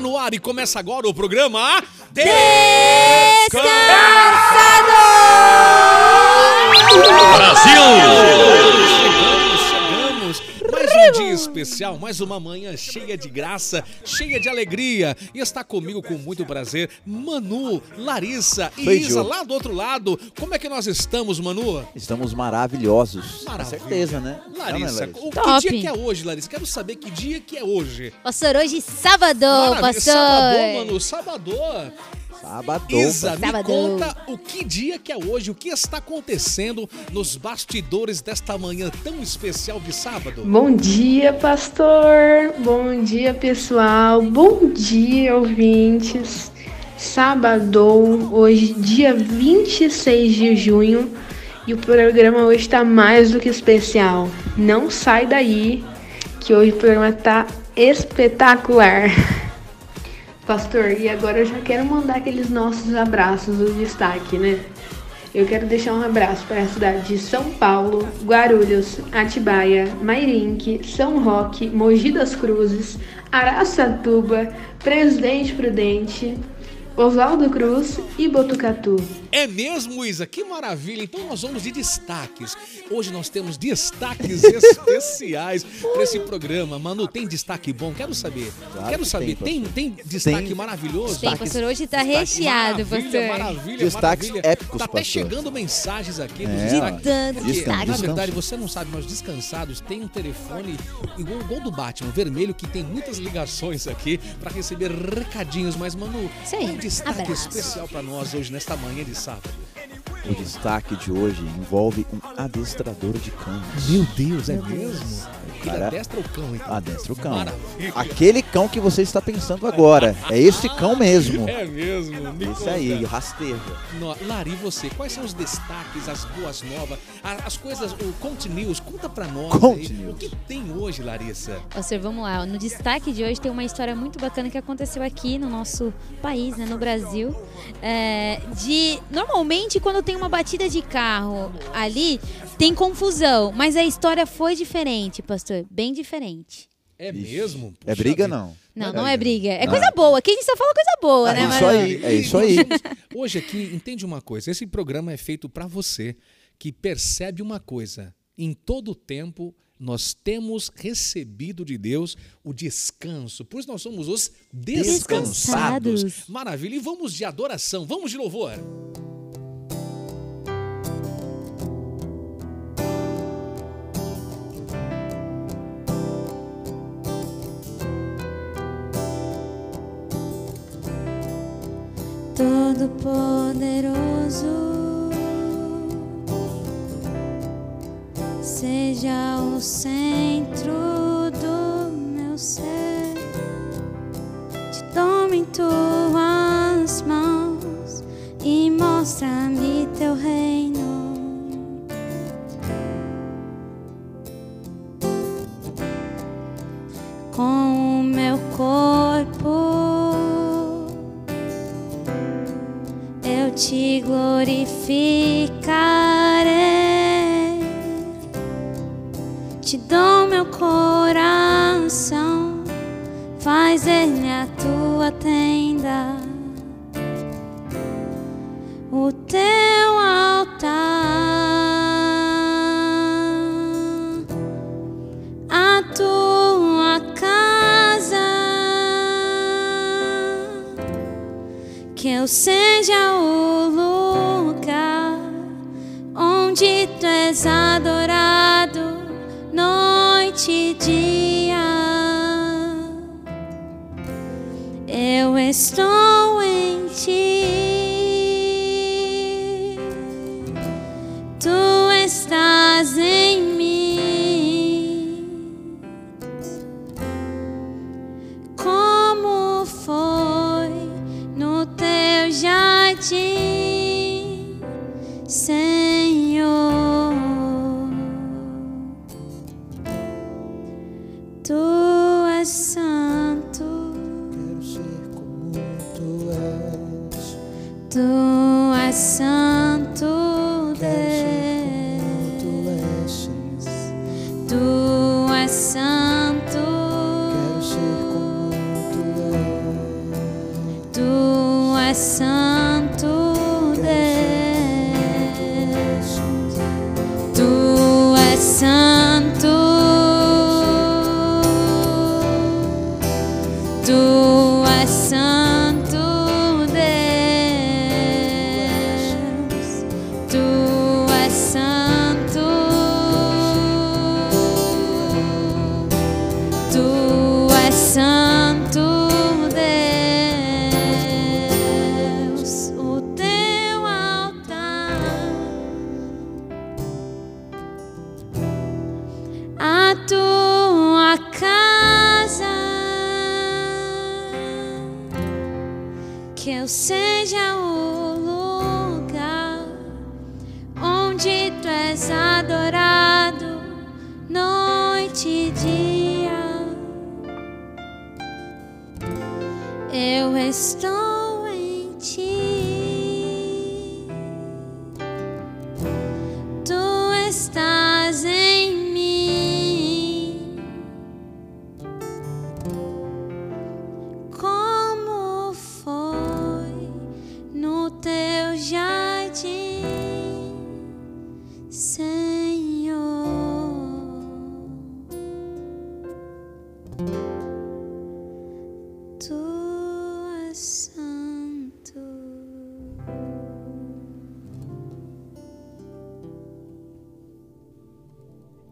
Está no ar e começa agora o programa Brasil! Especial, mais uma manhã cheia de graça, cheia de alegria. E está comigo com muito prazer Manu, Larissa e Foi, Isa lá do outro lado. Como é que nós estamos, Manu? Estamos maravilhosos. Maravilha. Com certeza, né? Não, né, Larissa, Larissa? o que dia que é hoje, Larissa? Quero saber que dia que é hoje. Pastor, hoje sábado, Maravilha. pastor. Sabadão, Manu, sabadão. Sábado. Isa, me Sábado. conta o que dia que é hoje, o que está acontecendo nos bastidores desta manhã tão especial de sábado. Bom dia, pastor. Bom dia, pessoal. Bom dia, ouvintes. Sábado, hoje, dia 26 de junho, e o programa hoje está mais do que especial. Não sai daí, que hoje o programa tá espetacular. Pastor, e agora eu já quero mandar aqueles nossos abraços do destaque, né? Eu quero deixar um abraço para a cidade de São Paulo, Guarulhos, Atibaia, Mairinque, São Roque, Mogi das Cruzes, Araçatuba, Presidente Prudente, Oswaldo Cruz e Botucatu. É mesmo, Isa? Que maravilha! Então nós vamos de destaques. Hoje nós temos destaques especiais para esse programa. Manu, tem destaque bom? Quero saber. Claro Quero que sabe. tem, Tem, tem destaque Tem. maravilhoso? Tem, pastor, hoje tá Destaque recheado, maravilha, pastor. Maravilha, Destaques maravilha. épicos, Tá até pastor. chegando mensagens aqui. É, ó. Tanto Descanso, na verdade, você não sabe, nós descansados tem um telefone igual o gol do Batman, vermelho, que tem muitas ligações aqui para receber recadinhos. Mas, Manu, aí, um destaque abraço. especial para nós hoje, nesta manhã de sábado. O destaque de hoje envolve um adestrador de cães. Meu Deus, é mesmo? Ele Cara, adestra o cão, então. Adestra o cão. Maravilha. Aquele cão que você está pensando agora. É esse cão mesmo. É mesmo. Me Esse conta. aí, rasteja. No- Lari, você, quais são os destaques, as boas novas, a- as coisas, o Conte News, conta pra nós Conte aí, News. o que tem hoje, Larissa? Pastor, vamos lá. No destaque de hoje tem uma história muito bacana que aconteceu aqui no nosso país, né, no Brasil. É, de normalmente quando tem uma batida de carro ali tem confusão, mas a história foi diferente, pastor, bem diferente. É mesmo? É Puxa briga, vida. não? Não, É não é briga. É Não. coisa boa. Aqui a gente só fala coisa boa, É né? aí, é isso aí. Hoje aqui, entende uma coisa, esse programa é feito pra você que percebe uma coisa, em todo o tempo nós temos recebido de Deus o descanso, por isso nós somos os descansados. Descansados. Maravilha, e vamos de adoração, vamos de louvor. Todo-Poderoso, seja o centro do meu ser. Te tome em tuas mãos e mostra-me teu reino. Com te glorificarei.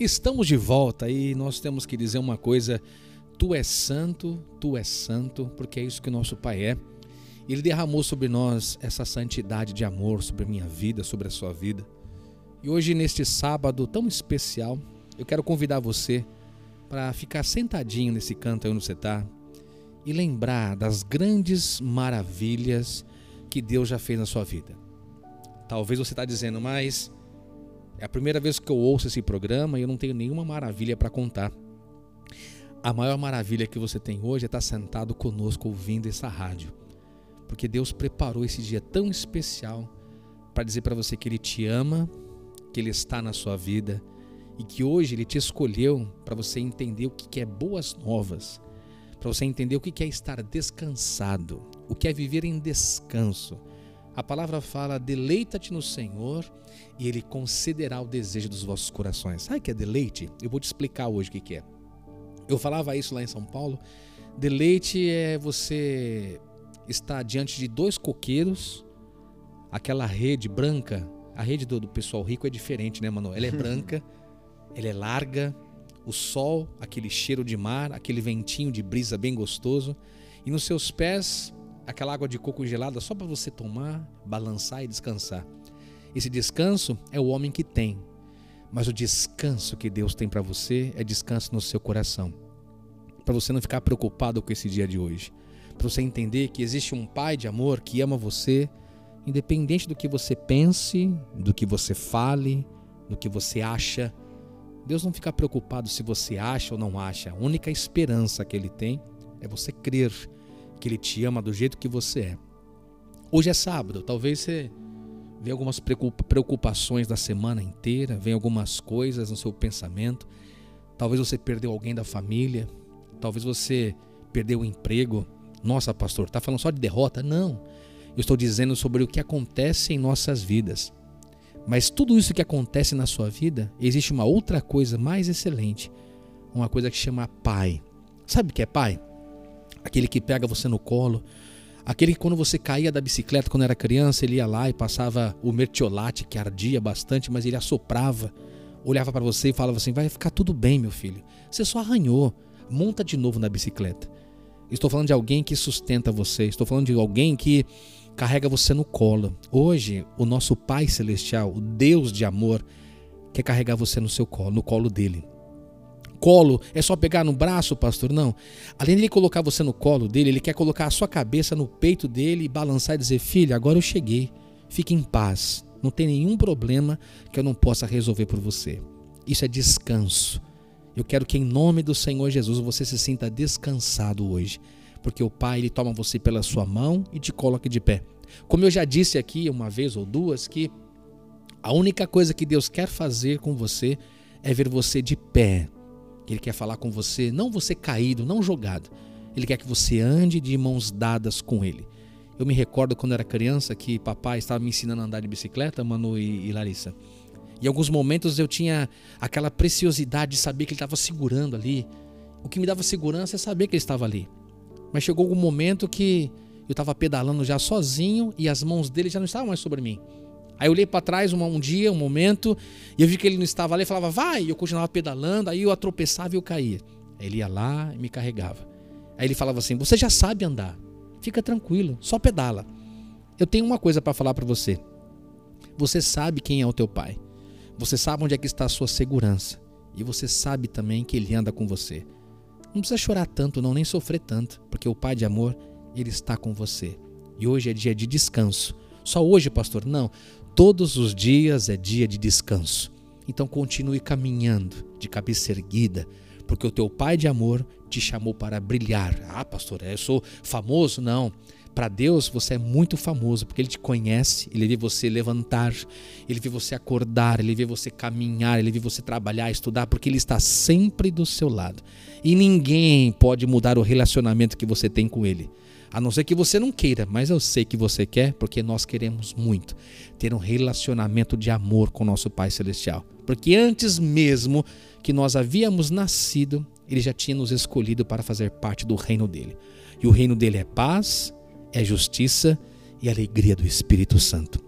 Estamos de volta e nós temos que dizer uma coisa: Tu és santo, tu és santo, porque é isso que o nosso Pai é. Ele derramou sobre nós essa santidade de amor sobre a minha vida, sobre a sua vida. E hoje, neste sábado tão especial, eu quero convidar você para ficar sentadinho nesse canto aí onde você está e lembrar das grandes maravilhas que Deus já fez na sua vida. Talvez você está dizendo, mas é a primeira vez que eu ouço esse programa e eu não tenho nenhuma maravilha para contar. A maior maravilha que você tem hoje é estar sentado conosco ouvindo essa rádio. Porque Deus preparou esse dia tão especial para dizer para você que Ele te ama, que Ele está na sua vida e que hoje Ele te escolheu para você entender o que é boas novas, para você entender o que é estar descansado, o que é viver em descanso. A palavra fala: deleita-te no Senhor e Ele concederá o desejo dos vossos corações. Sabe o que é deleite? Eu vou te explicar hoje o que é. Eu falava isso lá em São Paulo. Deleite é você estar diante de dois coqueiros, aquela rede branca. A rede do, do pessoal rico é diferente, né, mano? Ela é branca, ela é larga, o sol, aquele cheiro de mar, aquele ventinho de brisa bem gostoso. E nos seus pés, aquela água de coco gelada só para você tomar, balançar e descansar. Esse descanso é o homem que tem, mas o descanso que Deus tem para você é descanso no seu coração. Para você não ficar preocupado com esse dia de hoje. Para você entender que existe um Pai de amor que ama você, independente do que você pense, do que você fale, do que você acha. Deus não fica preocupado se você acha ou não acha. A única esperança que Ele tem é você crer que Ele te ama do jeito que você é. Hoje é sábado, talvez você vê algumas preocupações da semana inteira, vem algumas coisas no seu pensamento. Talvez você perdeu alguém da família, talvez você perdeu o emprego. Nossa, pastor, está falando só de derrota? Não. Eu estou dizendo sobre o que acontece em nossas vidas. Mas tudo isso que acontece na sua vida, existe uma outra coisa mais excelente. Uma coisa que chama pai. Sabe o que é pai? Aquele que pega você no colo, Aquele que quando você caía da bicicleta quando era criança, ele ia lá e passava o mertiolate que ardia bastante, mas ele assoprava, olhava para você e falava assim: "Vai ficar tudo bem, meu filho. Você só arranhou. Monta de novo na bicicleta." Estou falando de alguém que sustenta você, estou falando de alguém que carrega você no colo. Hoje, o nosso Pai celestial, o Deus de amor, quer carregar você no seu colo, no colo dele colo, é só pegar no braço, pastor? Não. Além de ele colocar você no colo dele, ele quer colocar a sua cabeça no peito dele e balançar e dizer: Filho, agora eu cheguei. Fique em paz. Não tem nenhum problema que eu não possa resolver por você. Isso é descanso. Eu quero que em nome do Senhor Jesus você se sinta descansado hoje, porque o Pai ele toma você pela sua mão e te coloca de pé. Como eu já disse aqui uma vez ou duas que a única coisa que Deus quer fazer com você é ver você de pé, ele quer falar com você, não você caído, não jogado. Ele quer que você ande de mãos dadas com ele. Eu me recordo quando era criança que papai estava me ensinando a andar de bicicleta, Manu e, e Larissa. Em alguns momentos eu tinha aquela preciosidade de saber que ele estava segurando ali. O que me dava segurança é saber que ele estava ali. Mas chegou algum momento que eu estava pedalando já sozinho e as mãos dele já não estavam mais sobre mim. Aí eu olhei para trás um, um, dia, um momento, e eu vi que ele não estava ali, falava, vai, e eu continuava pedalando, aí eu tropeçava e eu caía. Aí ele ia lá e me carregava. Aí ele falava assim: Você já sabe andar, fica tranquilo, só pedala. Eu tenho uma coisa para falar para você. Você sabe quem é o teu pai. Você sabe onde é que está a sua segurança. E você sabe também que ele anda com você. Não precisa chorar tanto, não, nem sofrer tanto, porque o Pai de amor, ele está com você. E hoje é dia de descanso. Só hoje, pastor? Não. Todos os dias é dia de descanso. Então continue caminhando de cabeça erguida, porque o teu Pai de amor te chamou para brilhar. Ah, pastor, eu sou famoso? Não. Para Deus você é muito famoso, porque Ele te conhece, Ele vê você levantar, Ele vê você acordar, Ele vê você caminhar, Ele vê você trabalhar, estudar, porque Ele está sempre do seu lado. E ninguém pode mudar o relacionamento que você tem com Ele. A não ser que você não queira, mas eu sei que você quer, porque nós queremos muito ter um relacionamento de amor com nosso Pai Celestial. Porque antes mesmo que nós havíamos nascido, Ele já tinha nos escolhido para fazer parte do reino dele. E o reino dele é paz, é justiça e alegria do Espírito Santo.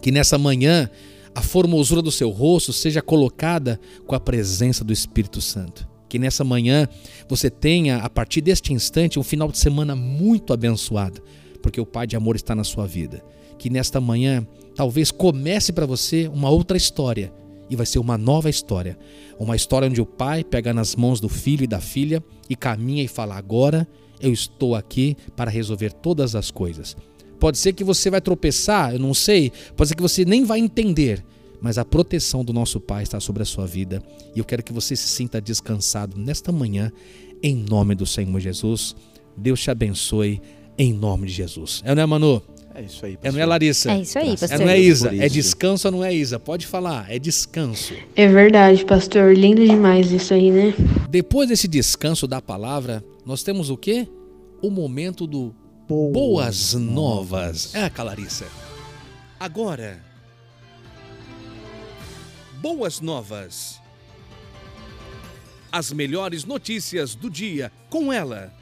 Que nessa manhã a formosura do seu rosto seja colocada com a presença do Espírito Santo que nessa manhã você tenha, a partir deste instante, um final de semana muito abençoado, porque o Pai de amor está na sua vida. Que nesta manhã talvez comece para você uma outra história e vai ser uma nova história. Uma história onde o pai pega nas mãos do filho e da filha e caminha e fala: Agora eu estou aqui para resolver todas as coisas. Pode ser que você vai tropeçar, eu não sei, pode ser que você nem vai entender, mas a proteção do nosso Pai está sobre a sua vida e eu quero que você se sinta descansado nesta manhã, em nome do Senhor Jesus. Deus te abençoe, em nome de Jesus. É, não é, Manu? É isso aí, É, pastor. não é, Larissa? É isso aí, É, pastor. não é Isa? É descanso ou não é Isa? Pode falar, é descanso. É verdade, pastor. Lindo demais isso aí, né? Depois desse descanso da palavra, nós temos o quê? O momento do Boas Novas. É, Clarissa. Agora, Boas Novas. As melhores notícias do dia com ela.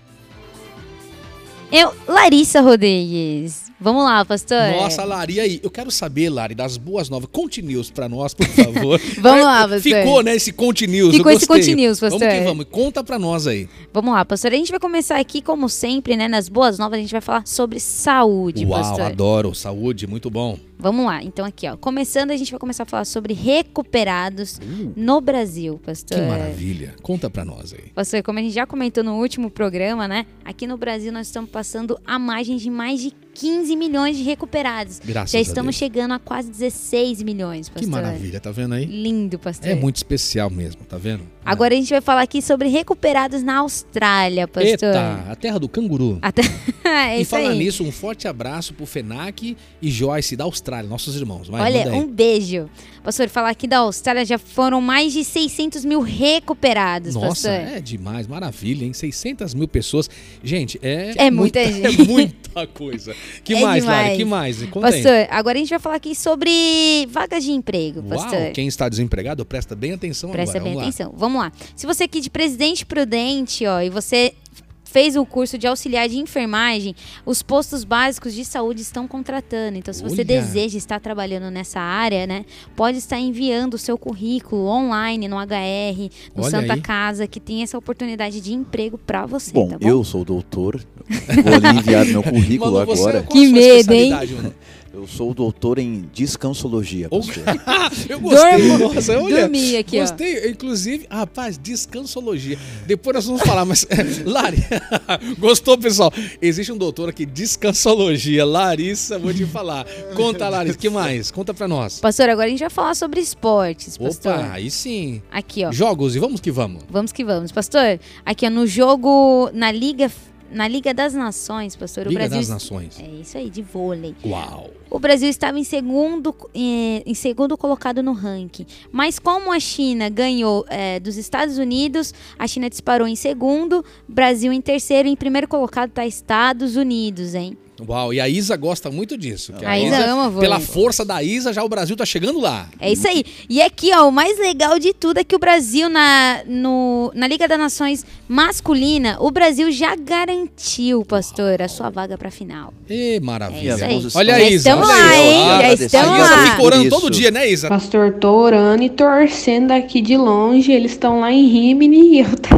Eu, Larissa Rodrigues. Vamos lá, pastor. Nossa, Lari, e aí? Eu quero saber, Lari, das boas novas. Conte news pra nós, por favor. Vamos lá, pastor. Ficou, né, esse Conte news. Ficou esse. Conte News, pastor. Vamos que vamos. Conta pra nós aí. Vamos lá, pastor. A gente vai começar aqui, como sempre, né? Nas boas novas, a gente vai falar sobre saúde, Uau, pastor. adoro. Saúde, muito bom. Vamos lá. Então, aqui, ó. Começando, a gente vai começar a falar sobre recuperados no Brasil, pastor. Uh. Que maravilha. Conta pra nós aí. Pastor, como a gente já comentou no último programa, né? Aqui no Brasil nós estamos passando a margem de mais de 15 milhões de recuperados. Graças já estamos chegando a quase 16 milhões, pastor. Que maravilha, tá vendo aí? Lindo, pastor. É muito especial mesmo, tá vendo? Agora a gente vai falar aqui sobre recuperados na Austrália, pastor. Eita, a terra do canguru. É e aí. nisso, um forte abraço pro Fenac e Joyce da Austrália, nossos irmãos. Vai, Olha, um beijo. Pastor, falar aqui da Austrália já foram mais de 600 mil recuperados, Nossa, pastor. é demais, maravilha, hein? 600 mil pessoas. Gente, é, É muita gente. É muita coisa. Que É mais, demais. Lari? Que mais? Conta aí. Pastor, agora a gente vai falar aqui sobre vagas de emprego, Uau, pastor. quem está desempregado, presta bem atenção Presta agora. bem Vamos lá. atenção. Vamos lá. Se você aqui de Presidente Prudente, ó, e você fez o curso de auxiliar de enfermagem, os postos básicos de saúde estão contratando. Então, se você Olha. deseja estar trabalhando nessa área, né, pode estar enviando o seu currículo online no HR, no Olha Santa aí. Casa, que tem essa oportunidade de emprego para você, Bom, tá bom? eu sou doutor, vou ali enviar meu currículo Manu, você, agora. Que medo, hein? Eu sou doutor em descansologia, pastor. Eu gostei, Dormo- nossa, olha. dormi aqui, ó. Gostei, inclusive, rapaz, descansologia. Depois nós vamos falar, mas Lari, gostou, pessoal? Existe um doutor aqui, descansologia. Larissa, vou te falar. Conta, Larissa, que mais? Conta pra nós. Pastor, agora a gente vai falar sobre esportes, pastor. Opa, aí sim. Aqui, ó. Jogos e vamos que vamos. Vamos que vamos. Pastor, aqui ó, no jogo, na Liga, na Liga das Nações, pastor, o Liga Brasil... das Nações. É isso aí, de vôlei. Uau. O Brasil estava em segundo, eh, em segundo colocado no ranking. Mas como a China ganhou eh, dos Estados Unidos, a China disparou em segundo, Brasil em terceiro, em primeiro colocado está Estados Unidos, hein? Uau, e a Isa gosta muito disso. que A Isa ama vôlei. Pela força da Isa, já o Brasil tá chegando lá. É isso aí. E aqui, ó, o mais legal de tudo é que o Brasil, na, no, na Liga das Nações masculina, o Brasil já garantiu, pastor, a sua vaga pra final. Ê, maravilha. É isso aí. Olha a Isa. estamos lá, hein? Já estamos A Isa lá. fica orando todo dia, né, Isa? Pastor, tô orando e torcendo aqui de longe. Eles estão lá em Rimini e eu t-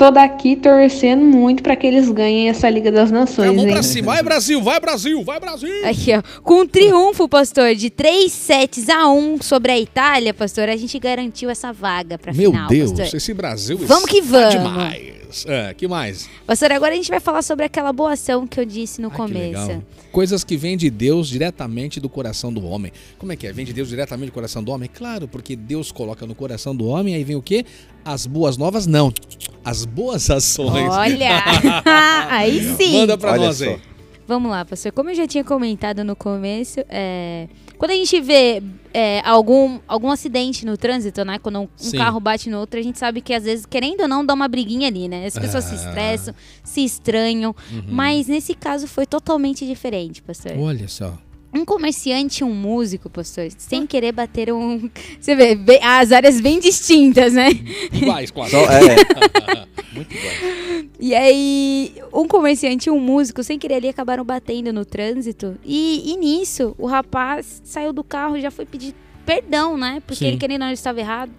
tô daqui torcendo muito para que eles ganhem essa Liga das Nações, hein? pra cima. Vai, Brasil, vai, Brasil, vai, Brasil. Aqui, ó. Com um triunfo, pastor, de 3 sets a 1 sobre a Itália, pastor, a gente garantiu essa vaga pra Meu final, Deus, pastor. esse Brasil Vamos que está vamos. demais. É, que mais? Pastor, agora a gente vai falar sobre aquela boa ação que eu disse no Ai, que começo. legal. Coisas que vêm de Deus diretamente do coração do homem. Como é que é? Vem de Deus diretamente do coração do homem? Claro, porque Deus coloca no coração do homem, aí vem o quê? As boas novas? Não. As boas ações. Olha! Aí sim! Manda pra Olha nós só. aí. Vamos lá, pastor. Como eu já tinha comentado no começo, é, quando a gente vê é, algum, algum acidente no trânsito, né? Quando um, um carro bate no outro, a gente sabe que às vezes, querendo ou não, dá uma briguinha ali, né? As pessoas se Ah. estressam, se estranham. Uhum. Mas nesse caso foi totalmente diferente, pastor. Olha só. Um comerciante e um músico, pastor, sem querer bater um. Você vê, bem- as áreas bem distintas, né? Iguais, quase. Só, é. Muito bom. E aí, um comerciante e um músico, sem querer ali, acabaram batendo no trânsito. E, e nisso, o rapaz saiu do carro e já foi pedir perdão, né? Porque Sim. ele querendo ou não ele estava errado.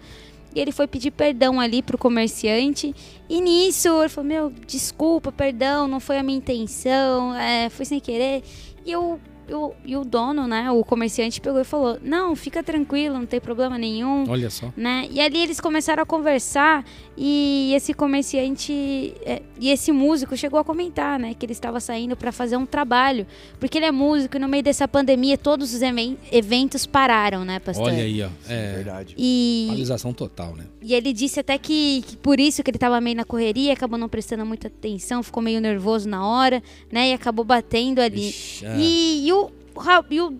E ele foi pedir perdão ali pro comerciante. E nisso, ele falou: Meu, desculpa, perdão, não foi a minha intenção, é, foi sem querer. E eu. Eu- e o dono, né, o comerciante pegou e falou: Não, fica tranquilo, não tem problema nenhum Olha só. né? E ali eles começaram a conversar e esse comerciante é, e esse músico chegou a comentar, né, que ele estava saindo para fazer um trabalho, porque ele é músico e no meio dessa pandemia todos os eventos pararam, né, pastor? Olha aí, ó. É É. verdade. E, Paralisação total, né? e ele disse até que, que por isso que ele estava meio na correria, acabou não prestando muita atenção, ficou meio nervoso na hora, né, e acabou batendo ali. Ixi, é. E, e o, e, o,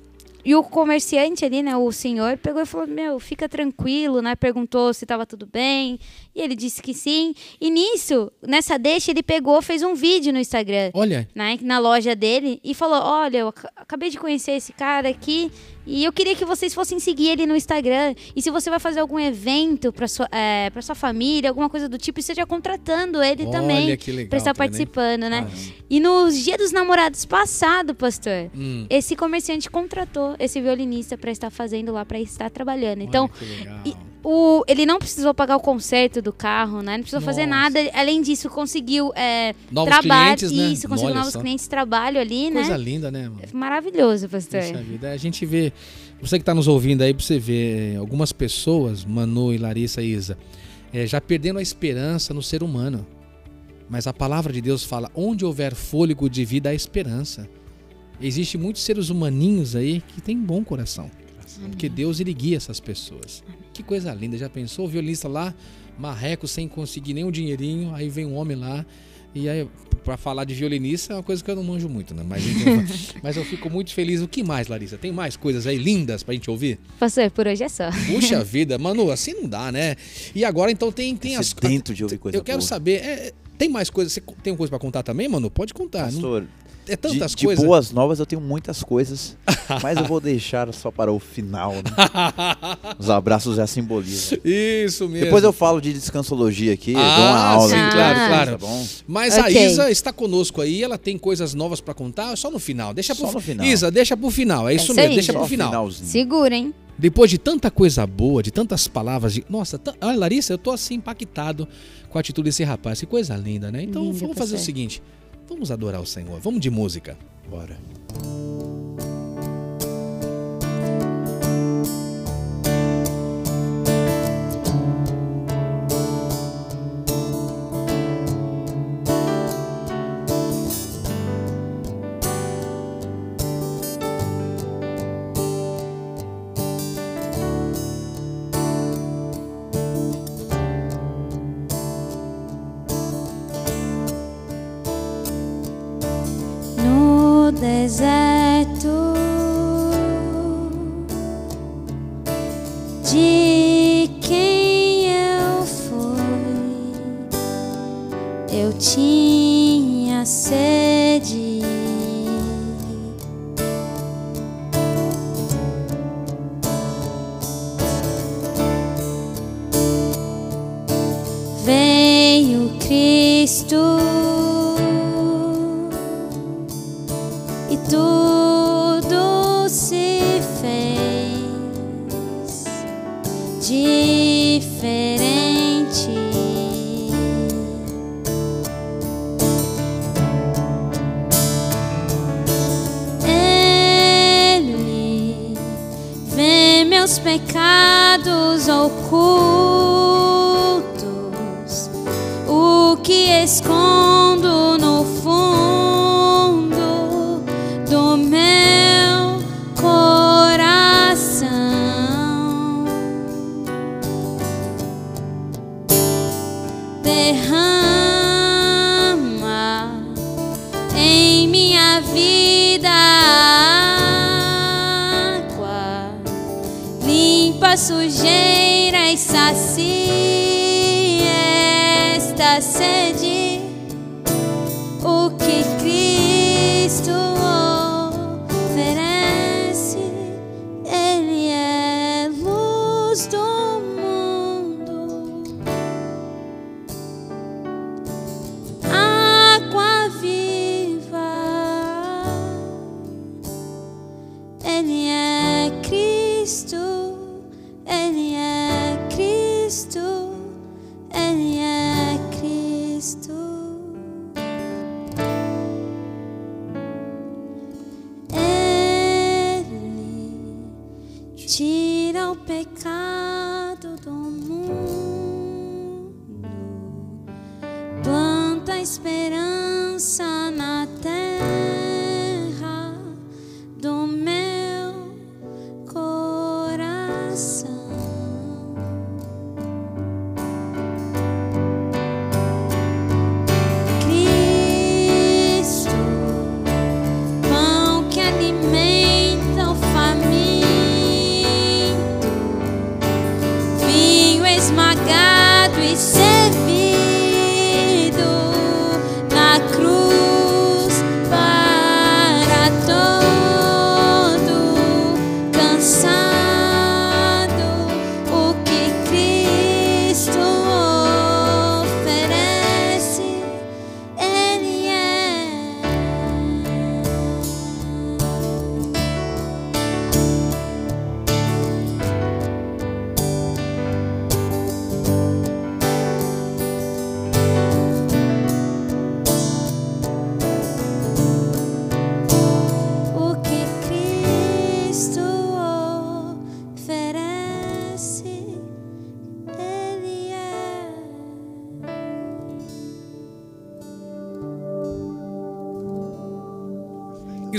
e o comerciante ali, né, o senhor, pegou e falou, meu, fica tranquilo, né, perguntou se estava tudo bem, e ele disse que sim. E nisso, nessa deixa, ele pegou, fez um vídeo no Instagram, Olha, né, na loja dele, e falou, olha, eu ac- acabei de conhecer esse cara aqui, e eu queria que vocês fossem seguir ele no Instagram. E se você vai fazer algum evento para sua, é, pra sua família, alguma coisa do tipo, esteja contratando ele também. olha que legal. Pra estar também. participando, né? Caramba. E nos Dia dos Namorados passado, pastor, Hum. esse comerciante contratou esse violinista para estar fazendo lá, para estar trabalhando. Então, Olha legal. e- o, ele não precisou pagar o conserto do carro, né? Não precisou fazer Nossa. nada. Além disso, conseguiu é, Novos trabalho. clientes, né? Isso, conseguiu Olha novos só. clientes, trabalho ali, Coisa né? linda, né, mano? Maravilhoso, pastor. Vida, a gente vê. Você que está nos ouvindo aí, pra você ver, algumas pessoas, Manu e Larissa e Isa, é, já perdendo a esperança no ser humano. Mas a palavra de Deus fala: onde houver fôlego de vida, há esperança. Existem muitos seres humaninhos aí que têm bom coração. Porque Deus ele guia essas pessoas. Que coisa linda. Já pensou o violista lá, marreco, sem conseguir nem um dinheirinho, aí vem um homem lá. E aí, pra falar de violinista, é uma coisa que eu não manjo muito, né? Mas, então, mas eu fico muito feliz. O que mais, Larissa? Tem mais coisas aí lindas pra gente ouvir? Pastor, por hoje é só. Puxa vida, mano, assim não dá, né? E agora então tem, tem as Sedento de ouvir coisa Eu quero boa. saber, é, tem mais coisas? Você tem coisa pra contar também, mano? Pode contar. Não- Pastor, é tantas de, de coisas. boas novas eu tenho muitas coisas, mas eu vou deixar só para o final, né? Os abraços já simbolizam. Isso mesmo. Depois eu falo de descansologia aqui, Ah, dou uma aula. sim, claro, tá claro. bom? Mas a Ok. Isa está conosco aí, ela tem coisas novas pra contar, só no final. Deixa Só pro no final. Isa, deixa pro final. É isso, isso mesmo, aí. deixa Só pro o final. finalzinho. Segura, hein? Depois de tanta coisa boa, de tantas palavras de. Nossa, ta- olha, Larissa, eu tô assim impactado com a atitude desse rapaz. Que coisa linda, né? Então Linda, vamos fazer o pastor. seguinte: vamos adorar o Senhor. Vamos de música. Bora. stood esperança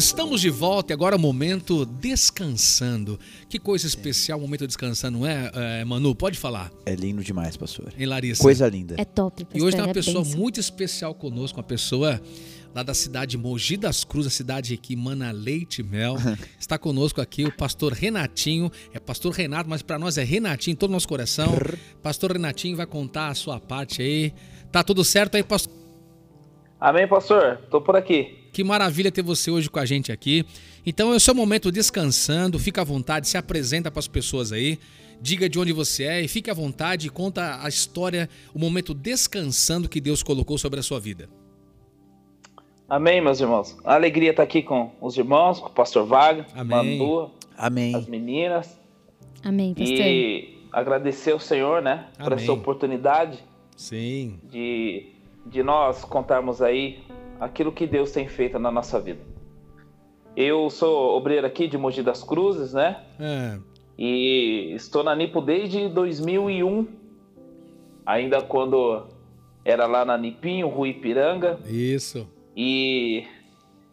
Estamos de volta e agora é o momento descansando. Que coisa especial o momento descansando, não é, é, Manu? Pode falar. É lindo demais, pastor. Hein, Larissa? Coisa linda. É top. E hoje tem pastor, uma é pessoa bênção. muito especial conosco, uma pessoa lá da cidade de Mogi das Cruzes, a cidade que mana leite e mel. Está conosco aqui o pastor Renatinho. É pastor Renato, mas para nós é Renatinho, em todo o nosso coração. Pastor Renatinho vai contar a sua parte aí. Tá tudo certo aí, pastor? Amém, pastor? Tô por aqui. Que maravilha ter você hoje com a gente aqui. Então é o seu momento descansando, fica à vontade, se apresenta para as pessoas aí, diga de onde você é e fique à vontade e conta a história, o momento descansando que Deus colocou sobre a sua vida. Amém, meus irmãos. A alegria estar aqui com os irmãos, com o pastor Vaga, Amém. Manu, Amém. as meninas. Amém, pastor. E agradecer ao Senhor, né, por Amém. essa oportunidade Sim. de, de nós contarmos aí aquilo que Deus tem feito na nossa vida. Eu sou obreiro aqui de Mogi das Cruzes, né? É, E estou na Nipo desde 2001, ainda quando era lá na Nipinho, Rua Ipiranga. isso. E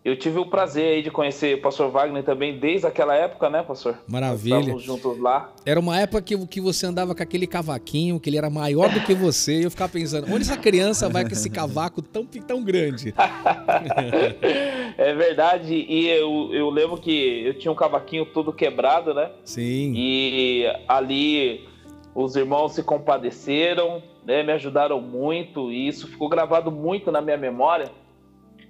eu tive o prazer aí de conhecer o pastor Wagner também desde aquela época, né, pastor? Maravilha. Estávamos juntos lá. Era uma época que, que você andava com aquele cavaquinho, que ele era maior do que você, e eu ficava pensando, onde essa criança vai com esse cavaco tão, tão grande? é verdade, e eu, eu lembro que eu tinha um cavaquinho todo quebrado, né? Sim. E ali os irmãos se compadeceram, né? Me ajudaram muito, e isso ficou gravado muito na minha memória.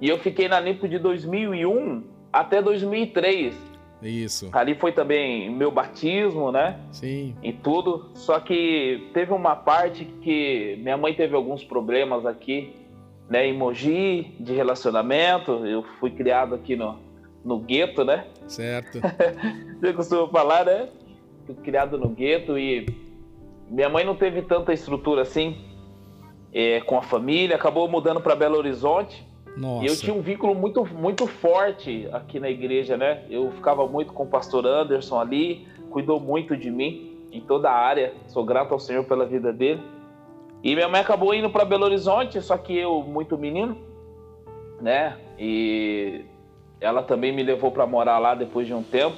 E eu fiquei na NIPO de 2001 até 2003. Isso. Ali foi também meu batismo, né? Sim. e tudo. Só que teve uma parte que minha mãe teve alguns problemas aqui, né, em Mogi, de relacionamento. Eu fui criado aqui no, no gueto, né? Certo. Eu costumo falar, né? Fui criado no gueto e minha mãe não teve tanta estrutura assim é, com a família, acabou mudando para Belo Horizonte. Nossa. E eu tinha um vínculo muito, muito forte aqui na igreja, né? Eu ficava muito com o pastor Anderson ali, cuidou muito de mim em toda a área. Sou grato ao Senhor pela vida dele. E minha mãe acabou indo para Belo Horizonte, só que eu muito menino, né? E ela também me levou para morar lá depois de um tempo.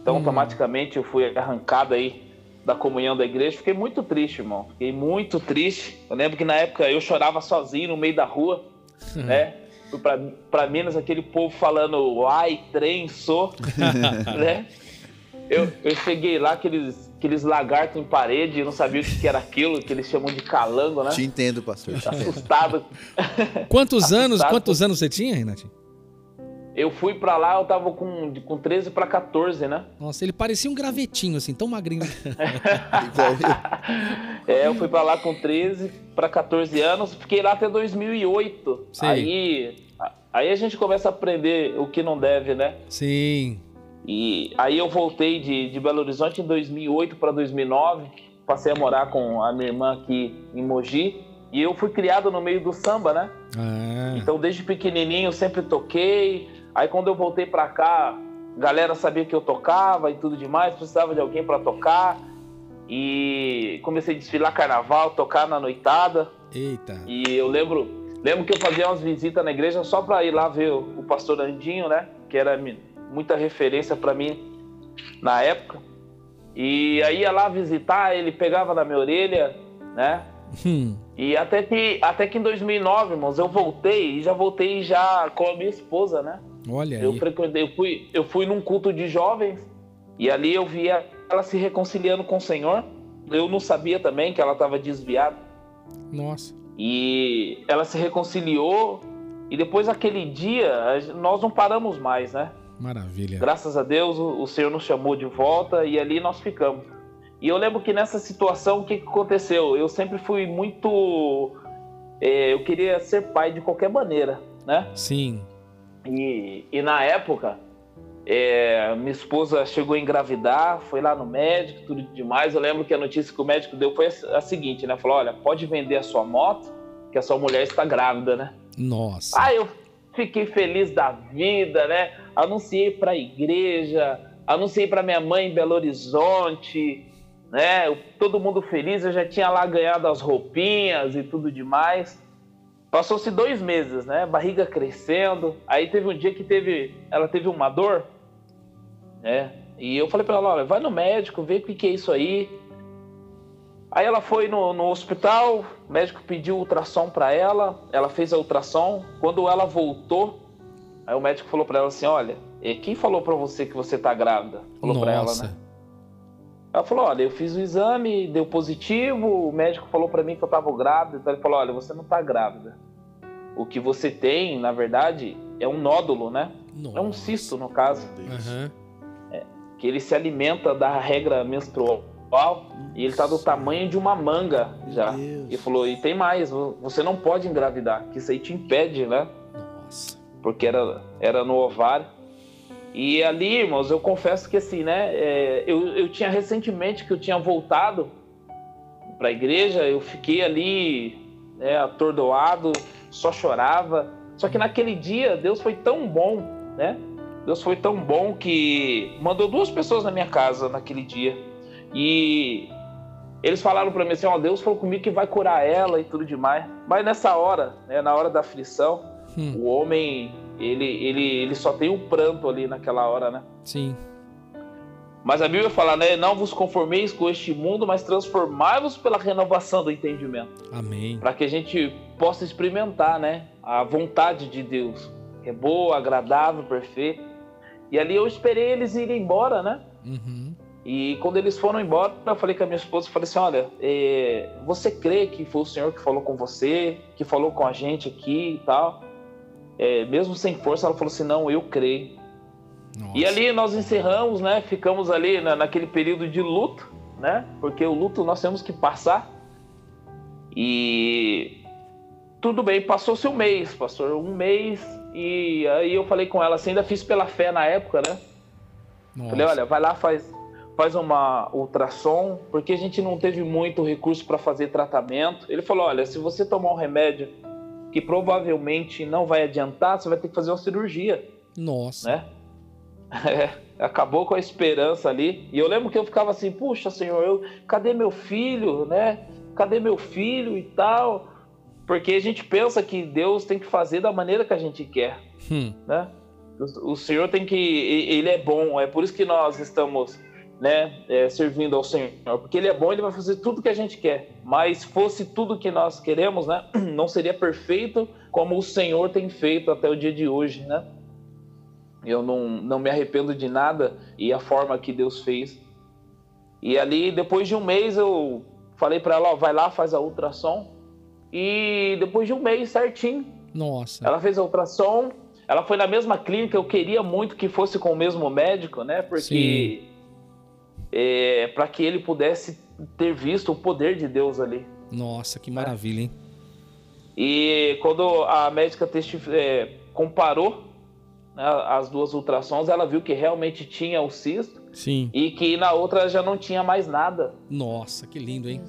Então, hum. automaticamente eu fui arrancado aí da comunhão da igreja. Fiquei muito triste, irmão. Fiquei muito triste. Eu lembro que na época eu chorava sozinho no meio da rua, né? Fui para Minas, aquele povo falando ai, trem, sou, né? Eu, eu cheguei lá, aqueles, aqueles lagartos em parede, eu não sabia o que era aquilo, que eles chamam de calango, né? Te entendo, pastor. Assustado. Quantos anos, quantos anos você tinha, Renatinho? Eu fui para lá, eu tava com, com 13 para 14, né? Nossa, ele parecia um gravetinho, assim, tão magrinho. é, eu fui para lá com 13 para 14 anos, fiquei lá até 2008. Sim. Aí, aí a gente começa a aprender o que não deve, né? Sim. E aí eu voltei de, de Belo Horizonte em 2008 para 2009, passei a morar com a minha irmã aqui em Mogi. E eu fui criado no meio do samba, né? Ah. Então, desde pequenininho, sempre toquei, Aí quando eu voltei para cá, galera sabia que eu tocava e tudo demais, precisava de alguém para tocar. E comecei a desfilar carnaval, tocar na noitada. Eita. E eu lembro, lembro que eu fazia umas visitas na igreja só para ir lá ver o, pastor Andinho, né? Que era muita referência para mim na época. E aí ia lá visitar, ele pegava na minha orelha, né? Hum. E até que, até que em 2009, irmãos, eu voltei e já voltei já com a minha esposa, né? Olha eu aí. Frequentei, eu fui, eu fui num culto de jovens e ali eu via ela se reconciliando com o Senhor. Eu não sabia também que ela estava desviada. Nossa. E ela se reconciliou e depois daquele dia nós não paramos mais, né? Maravilha. Graças a Deus o, Senhor nos chamou de volta e ali nós ficamos. E eu lembro que nessa situação o que, que aconteceu? Eu sempre fui muito, é, eu queria ser pai de qualquer maneira, né? Sim. E, e na época, é, minha esposa chegou a engravidar, foi lá no médico, tudo demais. Eu lembro que a notícia que o médico deu foi a, seguinte, né? Falou, olha, pode vender a sua moto, que a sua mulher está grávida, né? Nossa. Aí eu fiquei feliz da vida, né? Anunciei para a igreja, anunciei para minha mãe em Belo Horizonte, né? Todo mundo feliz, eu já tinha lá ganhado as roupinhas e tudo demais. Passou-se dois meses, né? Barriga crescendo. Aí teve um dia que teve, ela teve uma dor, né? E eu falei para ela, olha, vai no médico, vê o que, que é isso aí. Aí ela foi no, no hospital, o médico pediu ultrassom para ela, ela fez a ultrassom. Quando ela voltou, aí o médico falou para ela assim, olha, quem falou para você que você tá grávida? Falou para ela, né? Ela falou: olha, eu fiz o exame, deu positivo, o médico falou para mim que eu estava grávida. Então ele falou: olha, você não está grávida. O que você tem, na verdade, é um nódulo, né? Nossa. É um cisto, no caso. Uhum. Que ele se alimenta da regra menstrual e ele está do tamanho de uma manga já. E falou: e tem mais, você não pode engravidar, que isso aí te impede, né? Nossa. Porque era, era no ovário. E ali, irmãos, eu confesso que assim, né? É, eu, eu tinha recentemente que eu tinha voltado para a igreja, eu fiquei ali né, atordoado, só chorava. Só que naquele dia Deus foi tão bom, né? Deus foi tão bom que mandou duas pessoas na minha casa naquele dia. E eles falaram para mim assim: Ó, oh, Deus falou comigo que vai curar ela e tudo demais. Mas nessa hora, né, na hora da aflição, hum. o homem ele, ele, ele só tem o pranto ali naquela hora, né? Sim. Mas a Bíblia fala, né? Não vos conformeis com este mundo, mas transformai-vos pela renovação do entendimento. Amém. Para que a gente possa experimentar, né? A vontade de Deus, que é boa, agradável, perfeita. E ali eu esperei eles irem embora, né? Uhum. E quando eles foram embora, eu falei com a minha esposa, falei assim, olha, é, você crê que foi o Senhor que falou com você, que falou com a gente aqui e tal? é, mesmo sem força, ela falou assim: não, eu creio. Nossa. E ali nós encerramos, né? Ficamos ali na, naquele período de luto, né? Porque o luto nós temos que passar. E tudo bem, passou-se um mês, pastor, um mês. E aí eu falei com ela assim, ainda fiz pela fé na época, né? Nossa. Falei, olha, vai lá, faz, faz uma ultrassom, porque a gente não teve muito recurso para fazer tratamento. Ele falou, olha, se você tomar um remédio que provavelmente não vai adiantar, você vai ter que fazer uma cirurgia. Nossa. Né? É, acabou com a esperança ali. E eu lembro que eu ficava assim, puxa, Senhor, eu, cadê meu filho, né? Cadê meu filho e tal? Porque a gente pensa que Deus tem que fazer da maneira que a gente quer, Hum. né? O, o Senhor tem que, ele é bom. É por isso que nós estamos, né, é, servindo ao Senhor, porque Ele é bom, Ele vai fazer tudo que a gente quer. Mas se fosse tudo que nós queremos, né, não seria perfeito como o Senhor tem feito até o dia de hoje, né? Eu não, não me arrependo de nada e a forma que Deus fez. E ali, depois de um mês, eu falei para ela, ó, vai lá, faz a ultrassom. E depois de um mês, certinho, Nossa. ela fez a ultrassom. Ela foi na mesma clínica, eu queria muito que fosse com o mesmo médico, né? Porque é, para que ele pudesse ter visto o poder de Deus ali. Nossa, que maravilha, hein? E quando a médica testif- é, comparou né, as duas ultrassons, ela viu que realmente tinha o cisto Sim. e que na outra já não tinha mais nada. Nossa, que lindo, hein?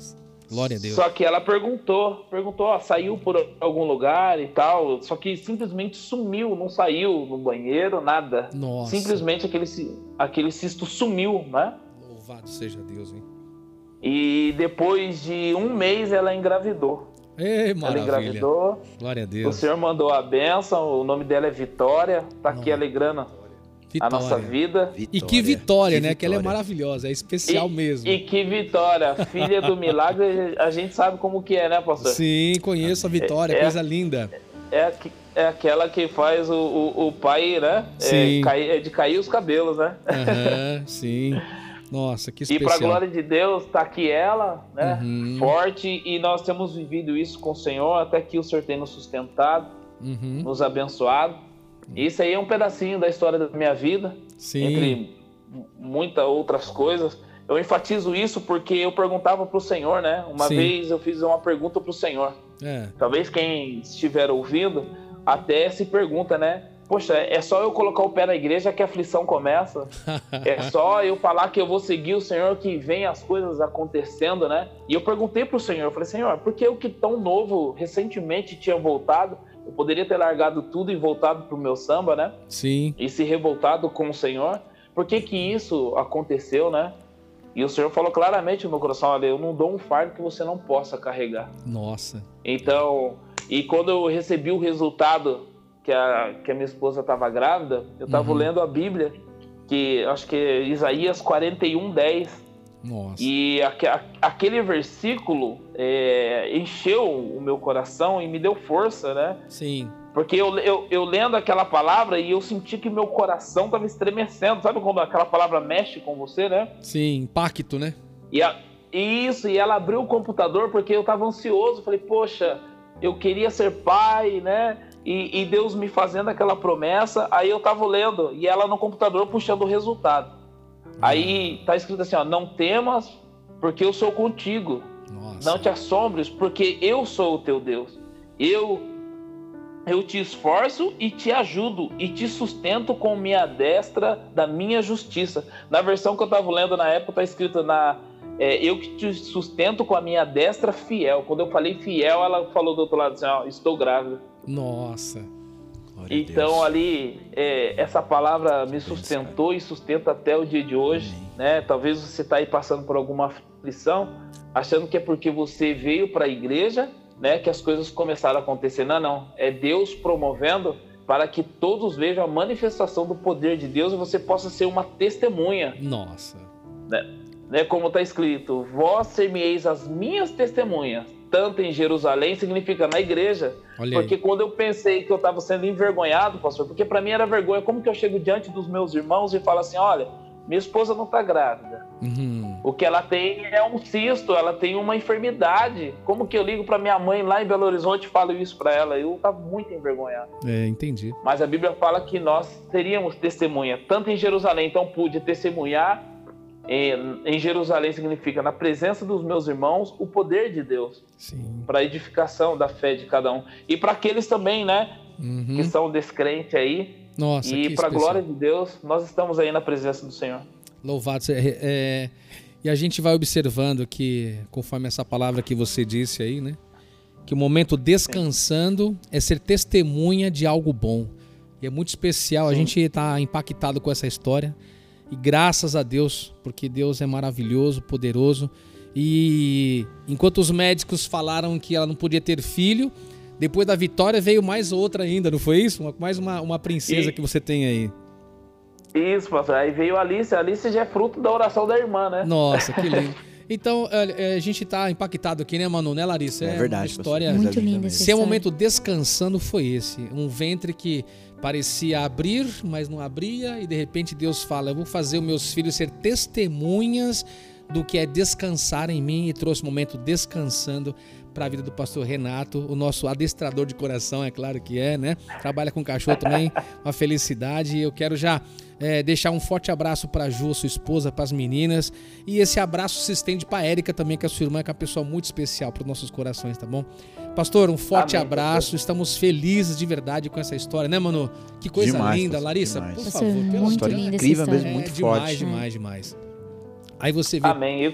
Glória a Deus. Só que ela perguntou, perguntou, ó, saiu por algum lugar e tal, só que simplesmente sumiu, não saiu no banheiro, nada. Nossa. Simplesmente aquele, aquele cisto sumiu, né? Louvado seja Deus, hein? E depois de um mês ela engravidou. Ei, Ela maravilha. engravidou, Glória a o Deus. Senhor mandou a bênção, o nome dela é Vitória, tá aqui Nossa. alegrando Vitória. a nossa vida. E que vitória, né? Que ela é vitória. maravilhosa, é especial e, mesmo. E que vitória, filha do milagre, a gente sabe como que é, né, pastor? Sim, conheço a Vitória, É- coisa linda. É, é aquela que faz o, o, o pai, né? É, Sim. cair- é de cair os cabelos, né? Aham, sim. Nossa, que E especial. para glória de Deus, tá aqui ela, né? Uhum. Forte, e nós temos vivido isso com o Senhor, até que o Senhor tem nos sustentado, Uhum, nos abençoado. Isso aí é um pedacinho da história da minha vida, Sim. entre muitas outras coisas. Eu enfatizo isso porque eu perguntava para o Senhor, né? Uma Sim. vez eu fiz uma pergunta para o Senhor. É. Talvez quem estiver ouvindo até se pergunta, né? Poxa, é só eu colocar o pé na igreja que a aflição começa. É só eu falar que eu vou seguir o Senhor que vem as coisas acontecendo, né? E eu perguntei pro Senhor, eu falei, Senhor, por que eu que tão novo, recentemente tinha voltado, eu poderia ter largado tudo e voltado pro meu samba, né? Sim. E se revoltado com o Senhor? Por que que isso aconteceu, né? E o Senhor falou claramente no meu coração, olha, eu não dou um fardo que você não possa carregar. Nossa. Então, e quando eu recebi o resultado que a, que a minha esposa estava grávida, eu estava Uhum. lendo a Bíblia, que acho que é Isaías 41, 10. Nossa. E a- aquele versículo é, encheu o meu coração e me deu força, né? Sim. Porque eu, eu, eu lendo aquela palavra e eu senti que meu coração estava estremecendo. Sabe quando aquela palavra mexe com você, né? Sim, impacto, né? E a- isso, e ela abriu o computador porque eu tava ansioso. Falei, poxa, eu queria ser pai, né? E, e Deus me fazendo aquela promessa. Aí eu tava lendo e ela no computador puxando o resultado. Aí tá escrito assim: ó, não temas, porque eu sou contigo. Nossa. Não te assombres, porque eu sou o teu Deus. Eu eu te esforço e te ajudo e te sustento com minha destra da minha justiça. Na versão que eu estava lendo na época tá escrito na é, eu que te sustento com a minha destra fiel. Quando eu falei fiel, ela falou do outro lado assim, ó, estou grávida. Nossa. Glória Então ali é, essa palavra me sustentou e sustenta até o dia de hoje, né? Talvez você está aí passando por alguma aflição, achando que é porque você veio para a igreja, né? Que as coisas começaram a acontecer. Não, não. É Deus promovendo para que todos vejam a manifestação do poder de Deus e você possa ser uma testemunha, Nossa. né? Como está escrito: Vós ser-me-eis as minhas testemunhas, tanto em Jerusalém significa na igreja, Olha aí. porque quando eu pensei que eu estava sendo envergonhado, pastor, porque para mim era vergonha, como que eu chego diante dos meus irmãos e falo assim, olha, minha esposa não está grávida. Uhum. O que ela tem é um cisto, ela tem uma enfermidade. Como que eu ligo para minha mãe lá em Belo Horizonte e falo isso para ela? Eu estava muito envergonhado. É, entendi. Mas a Bíblia fala que nós teríamos testemunha, tanto em Jerusalém, então pude testemunhar. Em, em Jerusalém significa na presença dos meus irmãos o poder de Deus Sim. para edificação da fé de cada um e para aqueles também, né, Uhum. que são descrentes aí. Nossa, e para glória de Deus, nós estamos aí na presença do Senhor. Louvado seja. É, e a gente vai observando que, conforme essa palavra que você disse aí, né? Que o momento descansando é ser testemunha de algo bom. E é muito especial, a gente está impactado com essa história. E graças a Deus, porque Deus é maravilhoso, poderoso. E enquanto os médicos falaram que ela não podia ter filho, depois da vitória veio mais outra ainda, não foi isso? Uma- mais uma, uma princesa E- que você tem aí. Isso, pastor. Aí veio a Alice. A Alice já é fruto da oração da irmã, né? Nossa, que lindo. Então, é, é, a gente tá impactado aqui, né, Manu? Né, Larissa? É verdade, Uma história. Muito linda Seu momento descansando foi esse. Um ventre que parecia abrir, mas não abria, e de repente Deus fala: Eu vou fazer os meus filhos ser testemunhas do que é descansar em mim, e trouxe o momento descansando para a vida do pastor Renato, o nosso adestrador de coração, é claro que é, né? Trabalha com cachorro também, uma felicidade. E eu quero já é, deixar um forte abraço para a Ju, sua esposa, para as meninas. E esse abraço se estende para a Érica também, que é a sua irmã, que é uma pessoa muito especial para os nossos corações, tá bom? Pastor, um forte Amém, abraço. Estamos felizes de verdade com essa história, né, Manu? Que coisa Demais, linda, pastor, Larissa. demais. Por Pastor, favor, pelo muito amor de linda essa incrível história. mesmo, muito é demais, forte. demais, demais. Aí você vê Amém. Eu,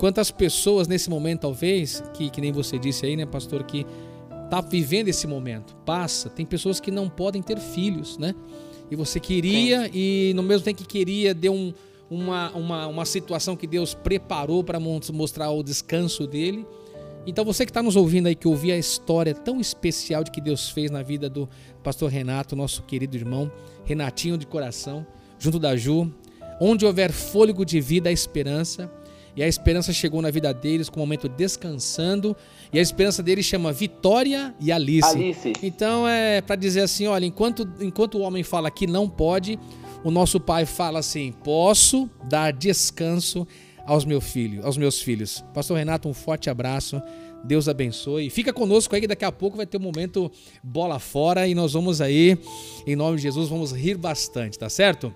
quantas pessoas nesse momento, talvez, que, que nem você disse aí, né, pastor, que tá vivendo esse momento, passa. Tem pessoas que não podem ter filhos, né? E você queria, e no mesmo tempo que queria, deu um, uma, uma, uma situação que Deus preparou para mostrar o descanso dele. Então você que está nos ouvindo aí, que ouviu a história tão especial de que Deus fez na vida do pastor Renato, nosso querido irmão, Renatinho de coração, junto da Ju, onde houver fôlego de vida, há esperança. E a esperança chegou na vida deles com o momento descansando. E a esperança deles chama Vitória e Alice. Alice. Então é para dizer assim, olha, enquanto, enquanto o homem fala que não pode, o nosso pai fala assim: posso dar descanso aos meus filhos, aos meus filhos. Pastor Renato, um forte abraço. Deus abençoe. Fica conosco aí que daqui a pouco vai ter um momento bola fora e nós vamos aí, em nome de Jesus, vamos rir bastante, tá certo?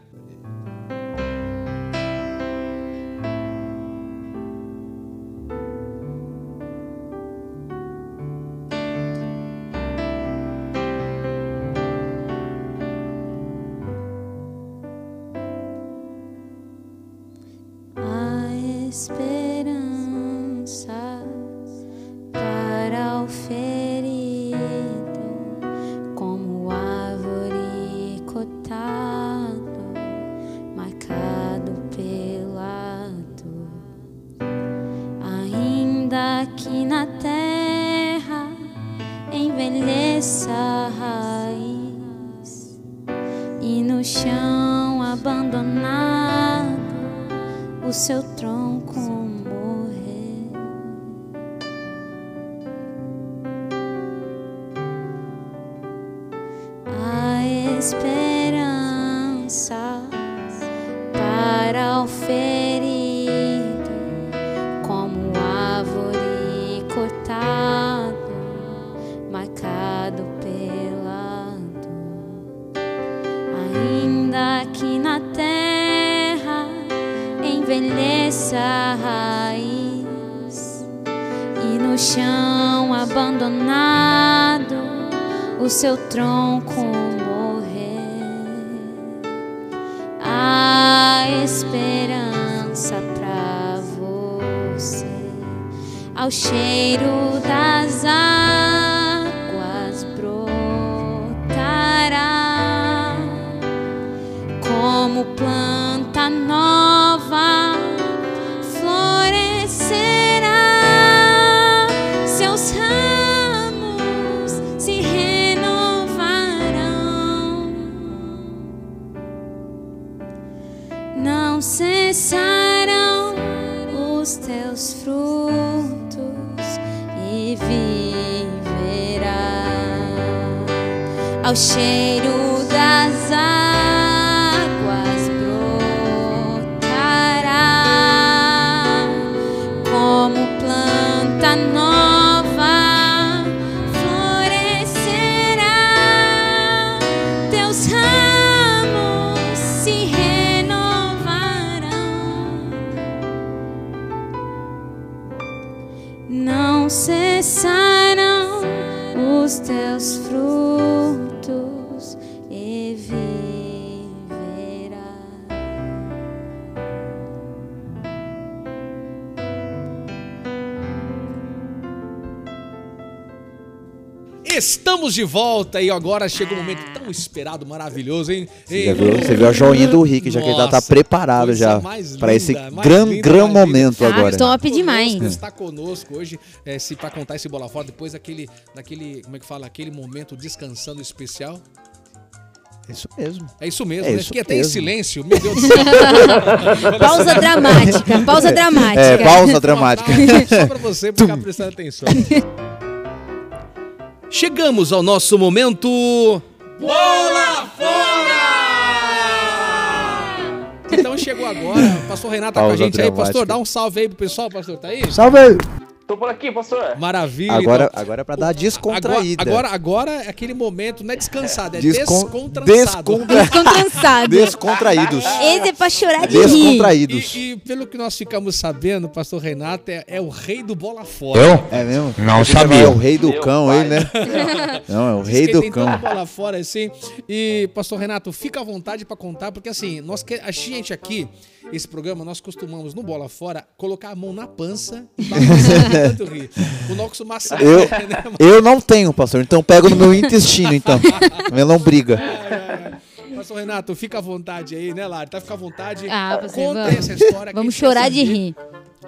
Para o ferido, como árvore cortada, marcado pela dor. Ainda que na terra envelheça a raiz e no chão abandonado o seu tronco ao cheiro Estamos de volta e agora chega um momento tão esperado, maravilhoso, hein? Você, já viu, você viu a joinha do Rick, já que ele já tá Nossa, preparado já para esse mais gran, momento Ah, agora. top demais. Conosco, está conosco hoje é, se para contar esse bola fora depois daquele, daquele, como é que fala, aquele momento descansando especial. Isso mesmo. É isso mesmo, É né? isso Fiquei até em mesmo. silêncio, meu Deus do céu. Pausa dramática, pausa dramática. É, pausa dramática. Só pra você ficar prestando atenção. Chegamos ao nosso momento. Bola fora! Então chegou agora. Pastor Renato tá com a gente aí. Pastor, dá um salve aí pro pessoal, pastor. Tá aí? Salve aí. Tô por aqui, pastor. Maravilha. Agora, então. agora é pra dar descontraída. Agora, agora, agora é aquele momento, não é descansado, é Descon- descontrançado. descontra- Descontransado. Descontraídos. Esse é pra chorar de rir. Descontraídos. E, e pelo que nós ficamos sabendo, pastor Renato é, é o rei do bola fora. Eu? É mesmo? Não já sabia. É o rei do Meu cão pai. aí, né? Não, é o Diz rei do cão. tanta bola fora assim. E, pastor Renato, fica à vontade pra contar, porque assim, nós que, a gente aqui, esse programa, nós costumamos no Bola Fora colocar a mão na pança e tanto rir. O nosso máximo Eu, né, eu não tenho, pastor, então pego no meu intestino, então. Minha lombriga. Pastor Renato, fica à vontade aí, né, Lari? Tá, fica à vontade. Ah, pastor, Conta vamos. essa história. Vamos chorar de rir.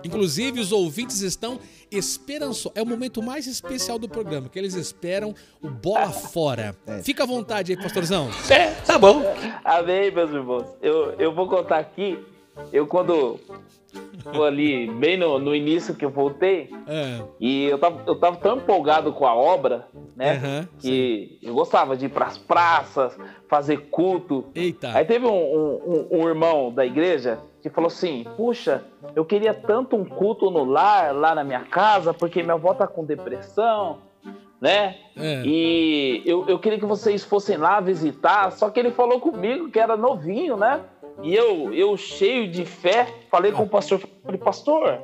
Inclusive, os ouvintes estão esperançosos. É o momento mais especial do programa, que eles esperam o Bola Fora. É. Fica à vontade aí, pastorzão. É, tá bom. Amém, meus irmãos. Eu, eu vou contar aqui. Eu, quando foi ali, bem no, no início que eu voltei, É. e eu tava, eu tava tão empolgado com a obra, né? Aham, que eu gostava de ir pras praças, fazer culto. Eita. Aí teve um, um- um- um irmão da igreja que falou assim: Puxa, eu queria tanto um culto no lar, lá na minha casa, porque minha avó tá com depressão, né? É. E eu, eu queria que vocês fossem lá visitar. Só que ele falou comigo que era novinho, né? E eu, eu cheio de fé, falei com o pastor: falei, Pastor,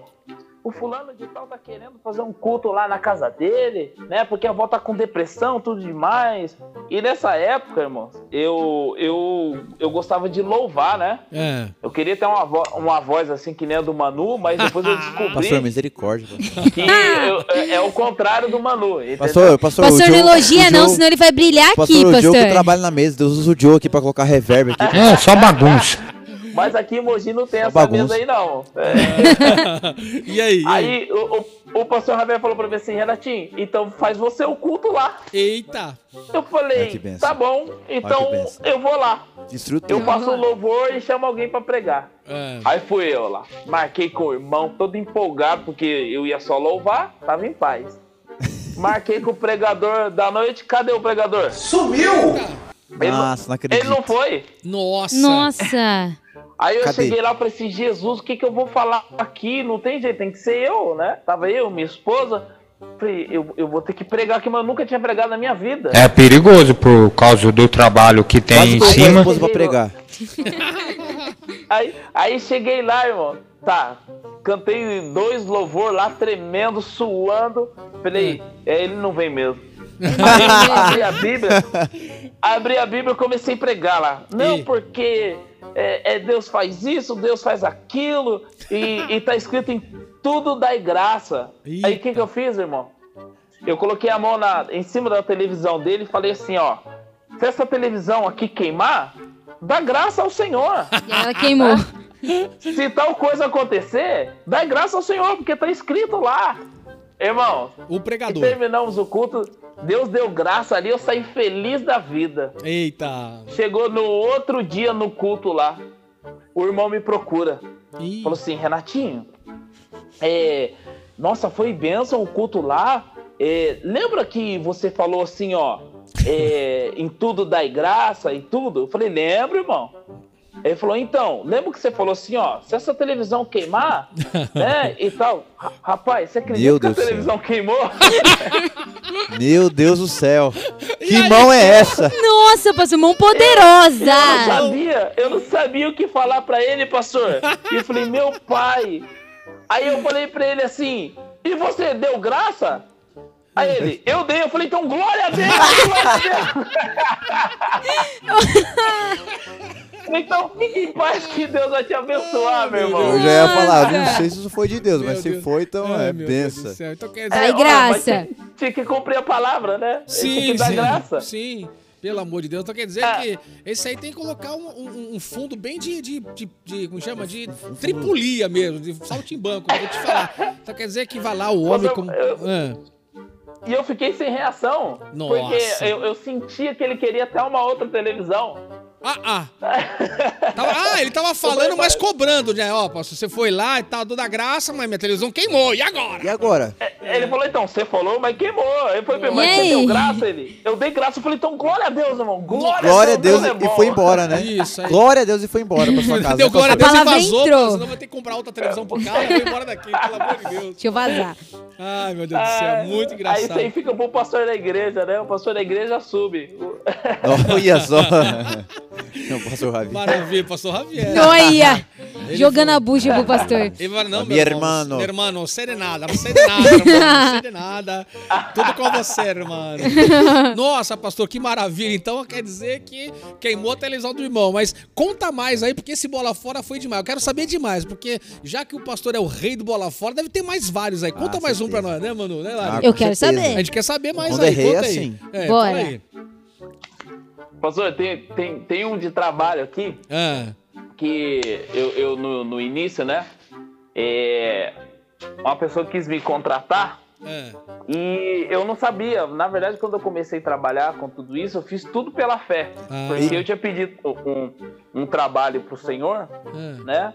o fulano de tal tá querendo fazer um culto lá na casa dele, né? Porque a avó tá com depressão, tudo demais. E nessa época, irmãos, eu, eu, eu gostava de louvar, né? É. Eu queria ter uma, vo- uma voz assim que nem a do Manu, mas depois eu descobri Pastor, misericórdia. pastor. que eu- é, é o contrário do Manu. entendeu? Pastor, pastor, Pastor, o não Joe- elogia o não, Joe- senão ele vai brilhar Pastor, aqui, o Joe que pastor. trabalha na mesa, Deus usa o Joe aqui pra colocar reverb aqui. É, só bagunça. Mas aqui em Mogi não tem Só essa bagunça. mesa aí, não. É. E aí? e aí? Aí o, o, o pastor Javier falou pra mim assim, Renatinho, então faz você o culto lá. Eita. Eu falei, benção. tá bom, então eu vou lá. Instrutor. Eu faço o louvor e chamo alguém pra pregar. É. Aí fui eu lá. Marquei com o irmão, todo empolgado, porque eu ia só louvar, tava em paz. Marquei com o pregador da noite. Cadê o pregador? Ele, não- Nossa, não acredito. ele não foi. Nossa. Nossa. Aí eu Cadê? cheguei lá e falei assim, Jesus, o que, que eu vou falar aqui? Não tem jeito, tem que ser eu, né? Tava eu, minha esposa. Falei, eu, eu vou ter que pregar aqui, mas eu nunca tinha pregado na minha vida. É perigoso por causa do trabalho que tem Quase em cima. esposa pra pregar. Aí, aí cheguei lá, irmão. Tá, cantei dois louvor lá, tremendo, suando. Falei, é, ele não vem mesmo. Aí abri a Bíblia, abri a Bíblia e comecei a pregar lá. Não, E? porque é, é, Deus faz isso, Deus faz aquilo, e, e tá escrito em tudo dai graça. Aí o Eita. que, que eu fiz, irmão? Eu coloquei a mão na, em cima da televisão dele e falei assim, ó. Se essa televisão aqui queimar, dá graça ao Senhor. E ela queimou. Se tal coisa acontecer, dá graça ao Senhor, porque tá escrito lá. Irmão, O e pregador. terminamos o culto, Deus deu graça ali, eu saí feliz da vida. Eita. Chegou no outro dia no culto lá, o irmão me procura. Ih. Falou assim, Renatinho, é, nossa, foi bênção o culto lá. É, lembra que você falou assim, ó, é, em tudo dai graça e tudo? Eu falei, lembro, irmão. Ele falou, então, lembra que você falou assim, ó, se essa televisão queimar, né, e tal. Ra- Rapaz, você acredita Meu que a Deus céu. televisão queimou? Meu Deus do céu. Que mão é essa? Nossa, pastor, mão Eu não poderosa. sabia, eu não sabia o que falar pra ele, pastor. E eu falei, meu pai. Aí eu falei pra ele assim, e você deu graça? Aí ele, eu dei, eu falei, então glória a Deus! Glória a Deus! Então fique em paz que Deus vai te abençoar, meu irmão. Eu já ia falar, não sei se isso foi de Deus, Meu mas se Deus. foi, então Ai, é benção. Então quer Ai, dizer, ó, graça. mas Tinha, que cumprir a palavra, né? tinha sim, que dar sim, graça. sim. Pelo amor de Deus, então quer dizer Ah. que esse aí tem que colocar um, um- um fundo bem de, de, de, de- como chama? De tripulia mesmo, de saltimbanco, vou te falar. Então quer dizer que vai lá o homem eu- como... eu- Ah. E eu fiquei sem reação. Nossa. Porque eu, eu sentia que ele queria até uma outra televisão. Ah, ah. Tava- ah, ele tava falando, mas cobrando, né? Ó, pastor, você foi lá e tal, toda graça, mas minha televisão queimou, e agora? E agora? Ele falou, então, você falou, mas queimou. Aí foi, mas você aí? deu graça, ele. Eu dei graça, eu falei, então, glória a Deus, irmão. Glória, Glória a Deus é e foi embora, né? Isso aí. Glória a Deus e foi embora pra sua casa. Deu né, glória a? Deus e palavra vazou, entrou. senão vai ter que comprar outra televisão pro cara e vai embora daqui, pelo amor de Deus. Deixa eu vazar. Ai, meu Deus do céu, muito Aí engraçado. isso aí fica pro pastor da igreja, né? O pastor da igreja sube. Olha só. Não, pastor Ravi. Maravilha, pastor Javier. Olha! Ele Jogando foi- a bucha pro pastor. Ele falou, não, meu hermano. Meu irmão, não sei de nada, não sei de nada, irmão, não sei de nada. Tudo com você, irmão. Nossa, pastor, que maravilha. Então quer dizer que queimou a televisão do irmão. Mas conta mais aí, porque esse bola fora foi demais. Eu quero saber demais, porque já que o pastor é o rei do bola fora, deve ter mais vários aí. Conta Ah, mais um pra certeza. nós, né, Manu? Né, Lari? Ah, Eu quero certeza. saber. A gente quer saber mais Quando aí. é rei, Conta é aí. assim. É, Bora. fala aí. Pastor, tem, tem, tem um de trabalho aqui Ah, que eu, eu no, no início, né? É, uma pessoa quis me contratar ah, e eu não sabia. Na verdade, quando eu comecei a trabalhar com tudo isso, eu fiz tudo pela fé. Ah. Porque eu tinha pedido um, um trabalho pro Senhor, ah, né?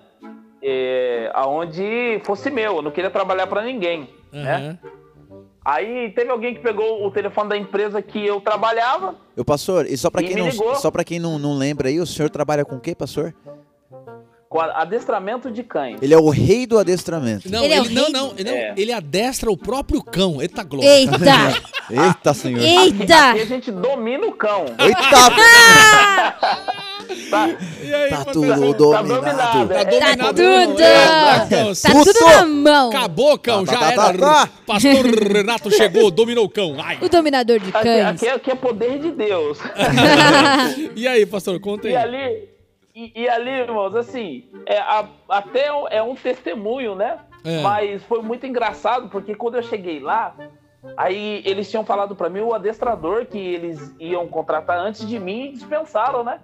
É, aonde fosse meu, eu não queria trabalhar para ninguém, né? Aí teve alguém que pegou o telefone da empresa que eu trabalhava, Ô, pastor, e só pra E quem, não, ligou. só pra quem não, não lembra aí, o senhor trabalha com o quê, pastor? Com adestramento de cães. Ele é o rei do adestramento. Não, Ele ele, é não, não, ele, não, É. ele adestra o próprio cão. Eita glória. Eita! Eita, senhor. Eita! Aqui a gente domina o cão. Eita! Tá, E aí, Tá tudo tá dominado. dominado. Tá É, dominado. tudo! irmão. É, cão, Tá Tudo! tudo na mão. Acabou, cão, Tá, já tá, era. tá, tá. Pastor Renato chegou, dominou o cão. Ai. O dominador de Aqui, cães. aqui, aqui é poder de Deus. E aí, pastor, conta aí. E ali, e, e ali, irmãos, assim, é, a- até um- é um testemunho, né? É. Mas foi muito engraçado, porque quando eu cheguei lá, aí eles tinham falado pra mim o adestrador que eles iam contratar antes de mim e dispensaram, né?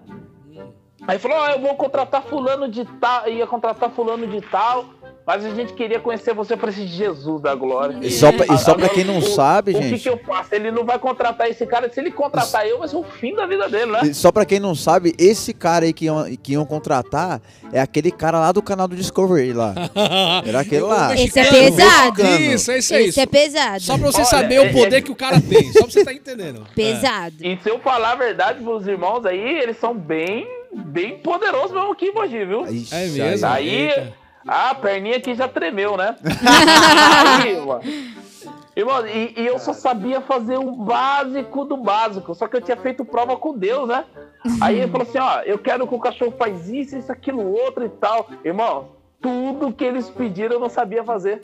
Aí falou, ó, eu vou contratar fulano de tal, ia contratar fulano de tal, mas a gente queria conhecer você para esse Jesus da glória. E só pra- e só pra quem não o- sabe, o que gente- que eu faço? Ele não vai contratar esse cara, se ele contratar eu, vai ser o fim da vida dele, né? E Só pra quem não sabe, esse cara aí que iam, que iam contratar é aquele cara lá do canal do Discovery lá. Era aquele lá. Esse é pesado. Isso, é isso aí. Esse é pesado. Só pra você Olha, saber é- o poder é- que o cara tem. Só pra você estar entendendo. Pesado. E se eu falar a verdade pros irmãos aí, eles são bem, bem poderosos mesmo aqui em Mogi, viu? Ixi, É mesmo? aí. Aí, Eita. a perninha aqui já tremeu, né? aí, mano. Irmão, e, e eu só sabia fazer o básico do básico, só que eu tinha feito prova com Deus, né? Aí ele falou assim, ó, eu quero que o cachorro faz isso, isso, aquilo, outro e tal. Irmão, tudo que eles pediram eu não sabia fazer.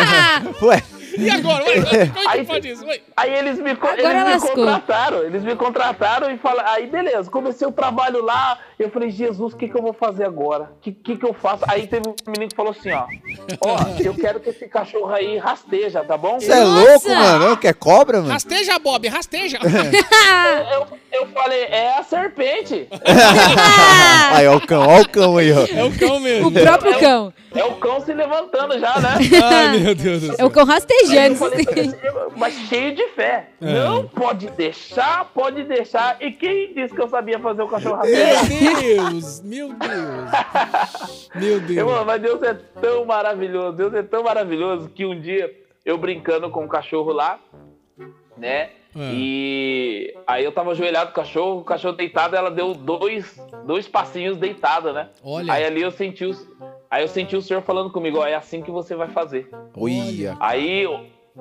Ué, E agora? Ué, como é que Aí- pode isso? Ué. Aí eles me, Agora eles me contrataram, eles me contrataram e falaram, aí beleza, comecei o trabalho lá, eu falei, Jesus, o que, que eu vou fazer agora? O que, que, que eu faço? Aí teve um menino que falou assim, ó, ó, eu quero que esse cachorro aí rasteja, tá bom? você é louco, mano? Quer cobra, mano? Rasteja, Bob, rasteja. Eu, eu falei, é a serpente, Aí, ó o cão, ó o cão aí, ó. É o cão mesmo. O próprio cão. é o cão se levantando já, né? Ai, meu Deus do É céu. o cão Aí rastejando. falei, mas cheio de fé. É. Não pode deixar, pode deixar. E quem disse que eu sabia fazer o cachorro rastejar? Meu Deus, meu Deus. Meu Deus. Irmão, mas Deus é tão maravilhoso, Deus é tão maravilhoso que um dia eu brincando com o cachorro lá, né? É. E aí eu tava ajoelhado com o cachorro, o cachorro deitado, ela deu dois, dois passinhos deitada, né? Olha. Aí ali eu senti o, aí eu senti o senhor falando comigo, ó, é assim que você vai fazer. Olha. Aí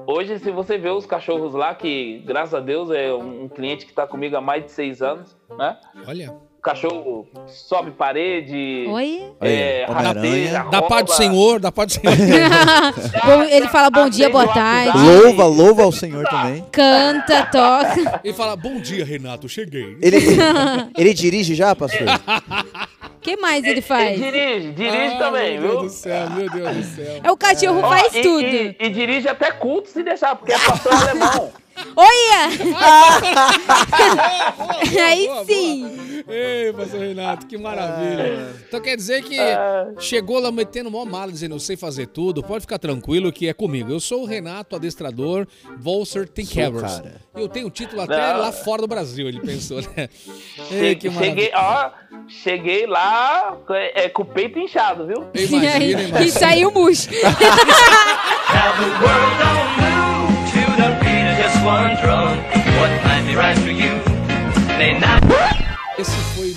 hoje se você vê os cachorros lá, que graças a Deus é um, cliente que tá comigo há mais de seis anos, né? Olha. O cachorro sobe parede, Oi? é, rasteja, Da paz do. Senhor, da paz do Senhor. Bom, ele fala bom dia, boa tarde. Louva, louva ao Senhor também. Canta, toca. Ele fala, bom dia, Renato, cheguei. Ele, ele dirige já, pastor? que mais ele Ele faz? dirige, dirige Ah, também, meu viu? Deus do céu, meu Deus do céu. É o cachorro Ó, faz e, tudo. E, e dirige até culto se deixar, porque é pastor alemão. Olha! Aí Boa, boa. sim. Ei, pastor Renato, que maravilha. Então quer dizer que chegou lá metendo mó mala, dizendo, eu sei fazer tudo, pode ficar tranquilo que é comigo. Eu sou o Renato, adestrador, Volser Thinkhavers. cara. Eu tenho título até Não. lá fora do Brasil, ele pensou, né? Ei, que Che- cheguei, maravilha. ó, cheguei lá é, com o peito inchado, viu? E, Imagina, aí, imagina. e saiu murcho. don't need just one drone. What might be right for you may not.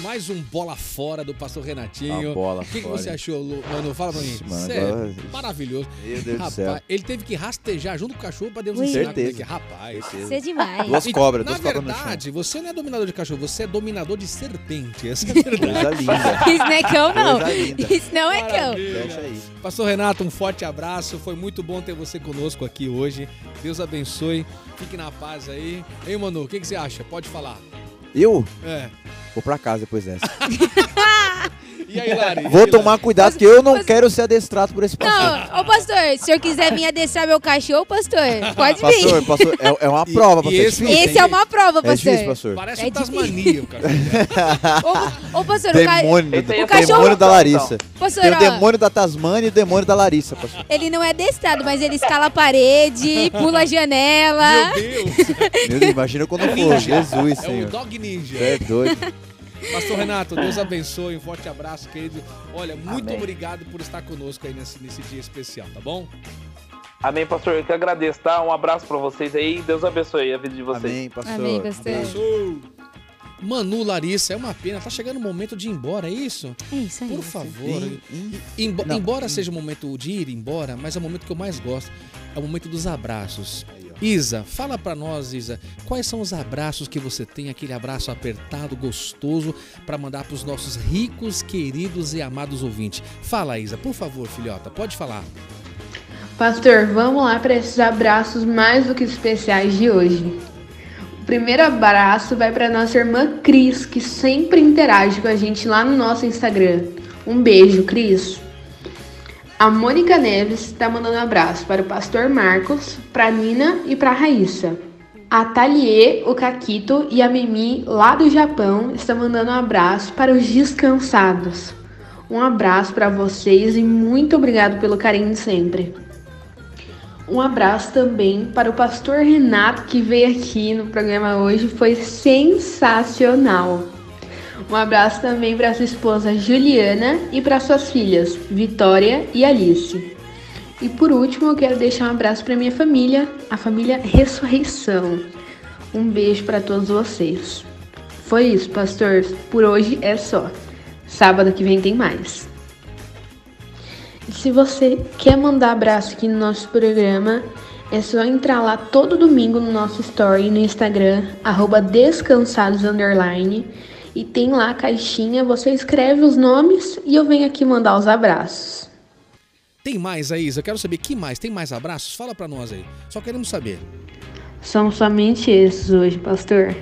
Mais um bola fora do pastor Renatinho. Uma bola O que, que você achou, Lu? Mano, fala pra mim. Mano, Sério, agora- maravilhoso. Meu Deus do Rapaz, céu. ele teve que rastejar junto com o cachorro pra Deus Ui. ensinar Certeza. como é que é. Rapaz. Você é demais. Duas E, cobras, Na duas cobras no chão. verdade, você não é dominador de cachorro, você é dominador de serpente. Essa é a verdade. Coisa linda. Isso não é cão, não. Isso não é cão. Fecha aí. Pastor Renato, um forte abraço. Foi muito bom ter você conosco aqui hoje. Deus abençoe. Fique na paz aí. Ei, Manu, o que, que você acha? Pode falar. Eu É. vou pra casa depois dessa. E aí, Lari? Vou tomar cuidado que eu não quero ser adestrado por esse pastor. Não, ô pastor, se o senhor quiser vir adestrar meu cachorro, pastor, pode Pastor, vir. pastor, é, é uma prova, e pastor. É esse- difícil, Esse é uma prova, É pastor. difícil, pastor. Parece É um Tasmania, o cachorro. Ô, ô, pastor, o, ca... Demônio, aí é o cachorro- demônio da Larissa. pastor, Tem o demônio da Tasmânia e o demônio da Larissa, pastor. ele não é adestrado, mas ele escala a parede, pula a janela. Meu Deus. Meu Deus, imagina quando for. Jesus, É o Senhor. Dog Ninja. É doido. Pastor Renato, Deus abençoe. Um forte abraço, querido. Olha, muito Amém. obrigado por estar conosco aí nesse, nesse dia especial, tá bom? Amém, pastor. Eu que agradeço, tá? Um abraço pra vocês aí. Deus abençoe a vida de vocês. Amém, pastor. Amém, pastor. Beijo. Manu, Larissa, é uma pena. Tá chegando o momento de ir embora, é isso? É isso aí. Por pastor. favor. Embo- Não. Embora seja o momento de ir embora, mas é o momento que eu mais gosto. É o momento dos abraços. Isa, fala pra nós, Isa, quais são os abraços que você tem, aquele abraço apertado, gostoso, pra mandar pros nossos ricos, queridos e amados ouvintes. Fala, Isa, por favor, filhota, pode falar. Pastor, vamos lá para esses abraços mais do que especiais de hoje. O primeiro abraço vai para nossa irmã Cris, que sempre interage com a gente lá no nosso Instagram. Um beijo, Cris. A Mônica Neves está mandando abraço para o pastor Marcos, para Nina e para Raíssa. A Thalie, o Caquito e a Mimi, lá do Japão, estão mandando um abraço para os descansados. Um abraço para vocês e muito obrigado pelo carinho de sempre. Um abraço também para o pastor Renato que veio aqui no programa hoje, foi sensacional. Um abraço também para sua esposa Juliana e para suas filhas Vitória e Alice. E por último, eu quero deixar um abraço para minha família, a família Ressurreição. Um beijo para todos vocês. Foi isso, pastor. Por hoje é só. Sábado que vem tem mais. E se você quer mandar abraço aqui no nosso programa, é só entrar lá todo domingo no nosso story no Instagram, arroba descansados e tem lá a caixinha, você escreve os nomes e eu venho aqui mandar os abraços. Tem mais aí, Isa? Eu quero saber que mais. Tem mais abraços? Fala pra nós aí. Só queremos saber. São somente esses hoje, pastor.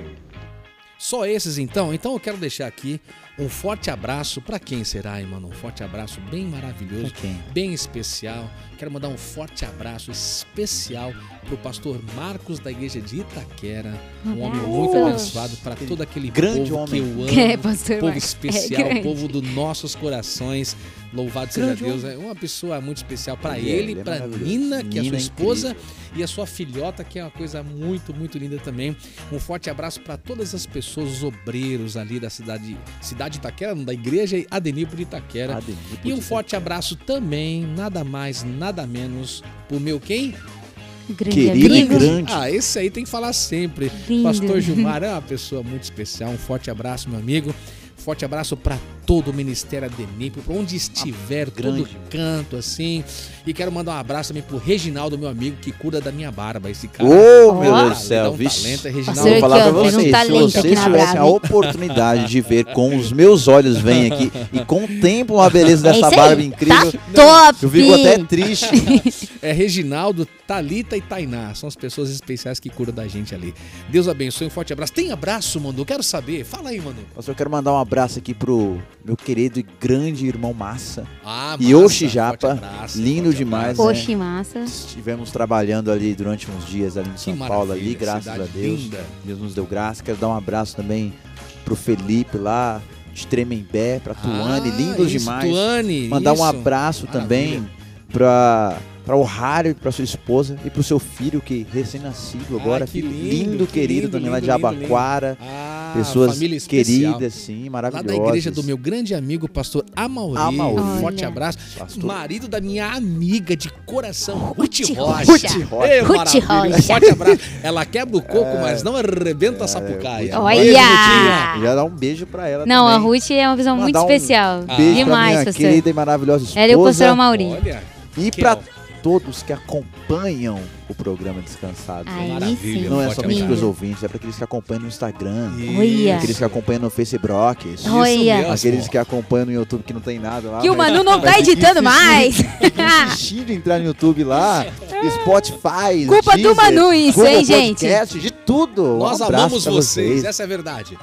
Só esses então? Então eu quero deixar aqui um forte abraço para quem será, hein, mano? Um forte abraço bem maravilhoso, bem especial. Quero mandar um forte abraço especial pro pastor Marcos da igreja de Itaquera, um homem muito abençoado para todo aquele Grande povo que eu homem. amo. É, pastor povo Marcos, é especial, grande. povo dos nossos corações. Louvado seja Grande Deus. É uma pessoa muito especial para Ele ele, ele é para. Nina, que é a sua Nina é esposa, e a sua filhota, que é uma coisa muito, muito linda também. Um forte abraço para todas as pessoas, os obreiros ali da cidade, cidade de Itaquera, da igreja Adenipo de Itaquera. E um forte abraço também, nada mais, nada menos, pro meu quem? Grande Querido e amigo. grande. Ah, esse aí tem que falar sempre. Lindo. Pastor Gilmar é uma pessoa muito especial. Um forte abraço, meu amigo. Forte abraço para todo o Ministério Adenipo, para onde estiver, todo grande. canto, assim. E quero mandar um abraço também pro Reginaldo, meu amigo, que cuida da minha barba. Esse cara. Ô, meu Ó. Deus do céu, um vixe. talento, é Vou Reginaldo. Pastor, falar pra ó, vendo um vocês, se vocês tivessem a oportunidade de ver com os meus olhos vêm aqui e contemplam a beleza É dessa isso barba aí. incrível, Tá top! eu fico até triste. É Reginaldo, Talita e Tainá. São as pessoas especiais que cuidam da gente ali. Deus abençoe, um forte abraço. Tem abraço, Manu? Quero saber. Fala aí, Manu. Mas eu quero mandar um abraço aqui pro meu querido e grande irmão Massa. Ah, E massa, Oxi Japa, abraço, lindo demais, abraço. né? Poxa, massa. Estivemos trabalhando ali durante uns dias ali em Que São Paulo, ali, graças a Deus. linda. Deus nos deu graça. Quero dar um abraço também pro Felipe lá de Tremembé, pra Tuane, Ah, lindos isso, demais. Tuane, Mandar um isso. abraço Maravilha. também pra, pra o Rário, pra sua esposa e pro seu filho que recém-nascido agora. Ah, que lindo, que querido lindo, também lá de lindo, lindo, Abaquara. Ah, Pessoas família especial. queridas, sim, Lá maravilhosas. da igreja do meu grande amigo, pastor Amauri. Amauri. Um forte abraço. Pastor. Marido da minha amiga de coração, Ruth Ruth Rocha. Rocha. Rocha. Ruth. Rocha. Um forte abraço. Ela quebra o coco, mas não arrebenta a sapucaia. Ruth. Olha! Já dá um beijo pra ela Não, a também. Ruth é uma visão muito um especial. Beijo pra Demais, minha pastor. querida e maravilhosa esposa. Ela e o pastor Mauri. Olha, E Kel. Todos que acompanham o programa Descansados. Aí Maravilha. Não é somente abraço. pros ouvintes, é para aqueles que acompanham no Instagram, aqueles que acompanham no Facebook, Isso aqueles que acompanham no YouTube que não tem nada lá. Que o Manu não tá editando mais. Insistindo em entrar no YouTube lá, Spotify, Culpa do Deezer, Manu isso, Google hein, gente? Podcast, de tudo. Um Nós abraço amamos pra vocês, essa é a verdade.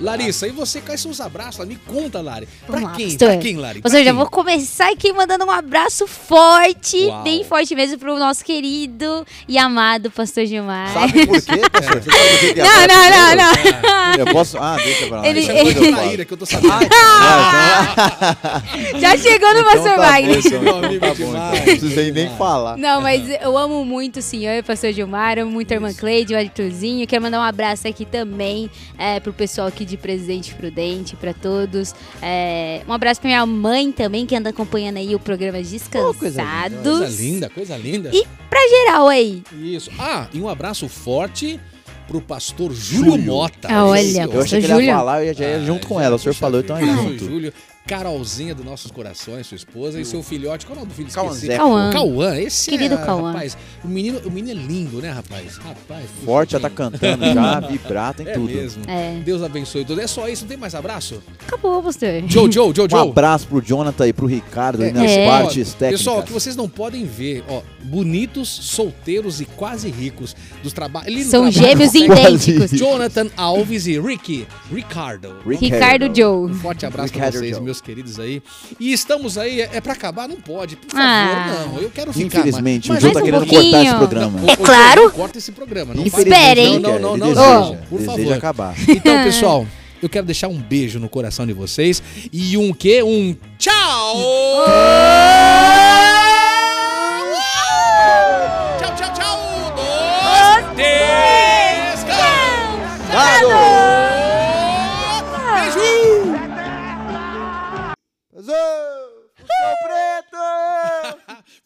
Larissa, e você, quais são os abraços? Me conta, Lari. Pra Vamos lá, quem? pastor. Pra quem, Lari? Pra Ou seja, quem? vou começar aqui mandando um abraço forte, Uau. bem forte mesmo, pro nosso querido e amado pastor Gilmar. Sabe por quê, pastor? Você sabe por quê que é Não, agora não, não, primeiro? não. Eu posso... Ah, deixa pra lá. Ele- deixa depois eu que eu tô sabendo. Ah, Já chegou no então, pastor então tá Wagner. bom, então, Meu então amigo tá bom, então. Não precisei nem falar. Não, mas eu amo muito o senhor, pastor Gilmar, amo muito a irmã Cleide, o Arthurzinho. Quero mandar um abraço aqui também é, pro pessoal aqui de Presidente Prudente, pra todos. É, um abraço pra minha mãe também, que anda acompanhando aí o programa coisa Descansados. Coisa linda, coisa linda. E pra geral aí. Isso. Ah, e um abraço forte pro pastor Júlio, Júlio. Mota. Ah, olha, Eu achei que ele ia falar, eu já ia Ah, junto com ela. O senhor falou, então é junto. Júlio, Carolzinha dos nossos corações, sua esposa, e seu filhote. Qual é o nome do filho? Cauã Esqueci. Cauã. Cauã, esse Querido é, Cauã. rapaz, o menino, o menino é lindo, né, rapaz? Rapaz. Forte, já tá cantando já, vibrato em É tudo. mesmo. É. Deus abençoe tudo. É só isso, não tem mais abraço? Acabou, pastor. Joe, Joe, Joe, Um Joe. abraço pro Jonathan e pro Ricardo aí nas É. partes técnicas. Pessoal, que vocês não podem ver, ó, bonitos, solteiros e quase ricos dos trabalhos. São gêmeos idênticos. Jonathan Alves e Ricky Ricardo. Ricardo Joe. Um forte abraço pra Ricardo vocês, Joe. Meus queridos aí. E estamos aí, é, é pra acabar? Não pode, por favor, Ah. não. Eu quero ficar. Infelizmente, mas, o mais tá um querendo pouquinho. cortar esse programa. Joe, claro. Corta esse programa, não faz Espere, isso. hein? Não, não, não, não, deseja, por deseja favor. acabar. Então, pessoal, eu quero deixar um beijo no coração de vocês e um quê? Um tchau! Tchau,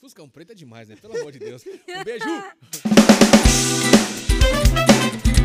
Fuscão preto é demais, né? Pelo amor de Deus. Um beijo!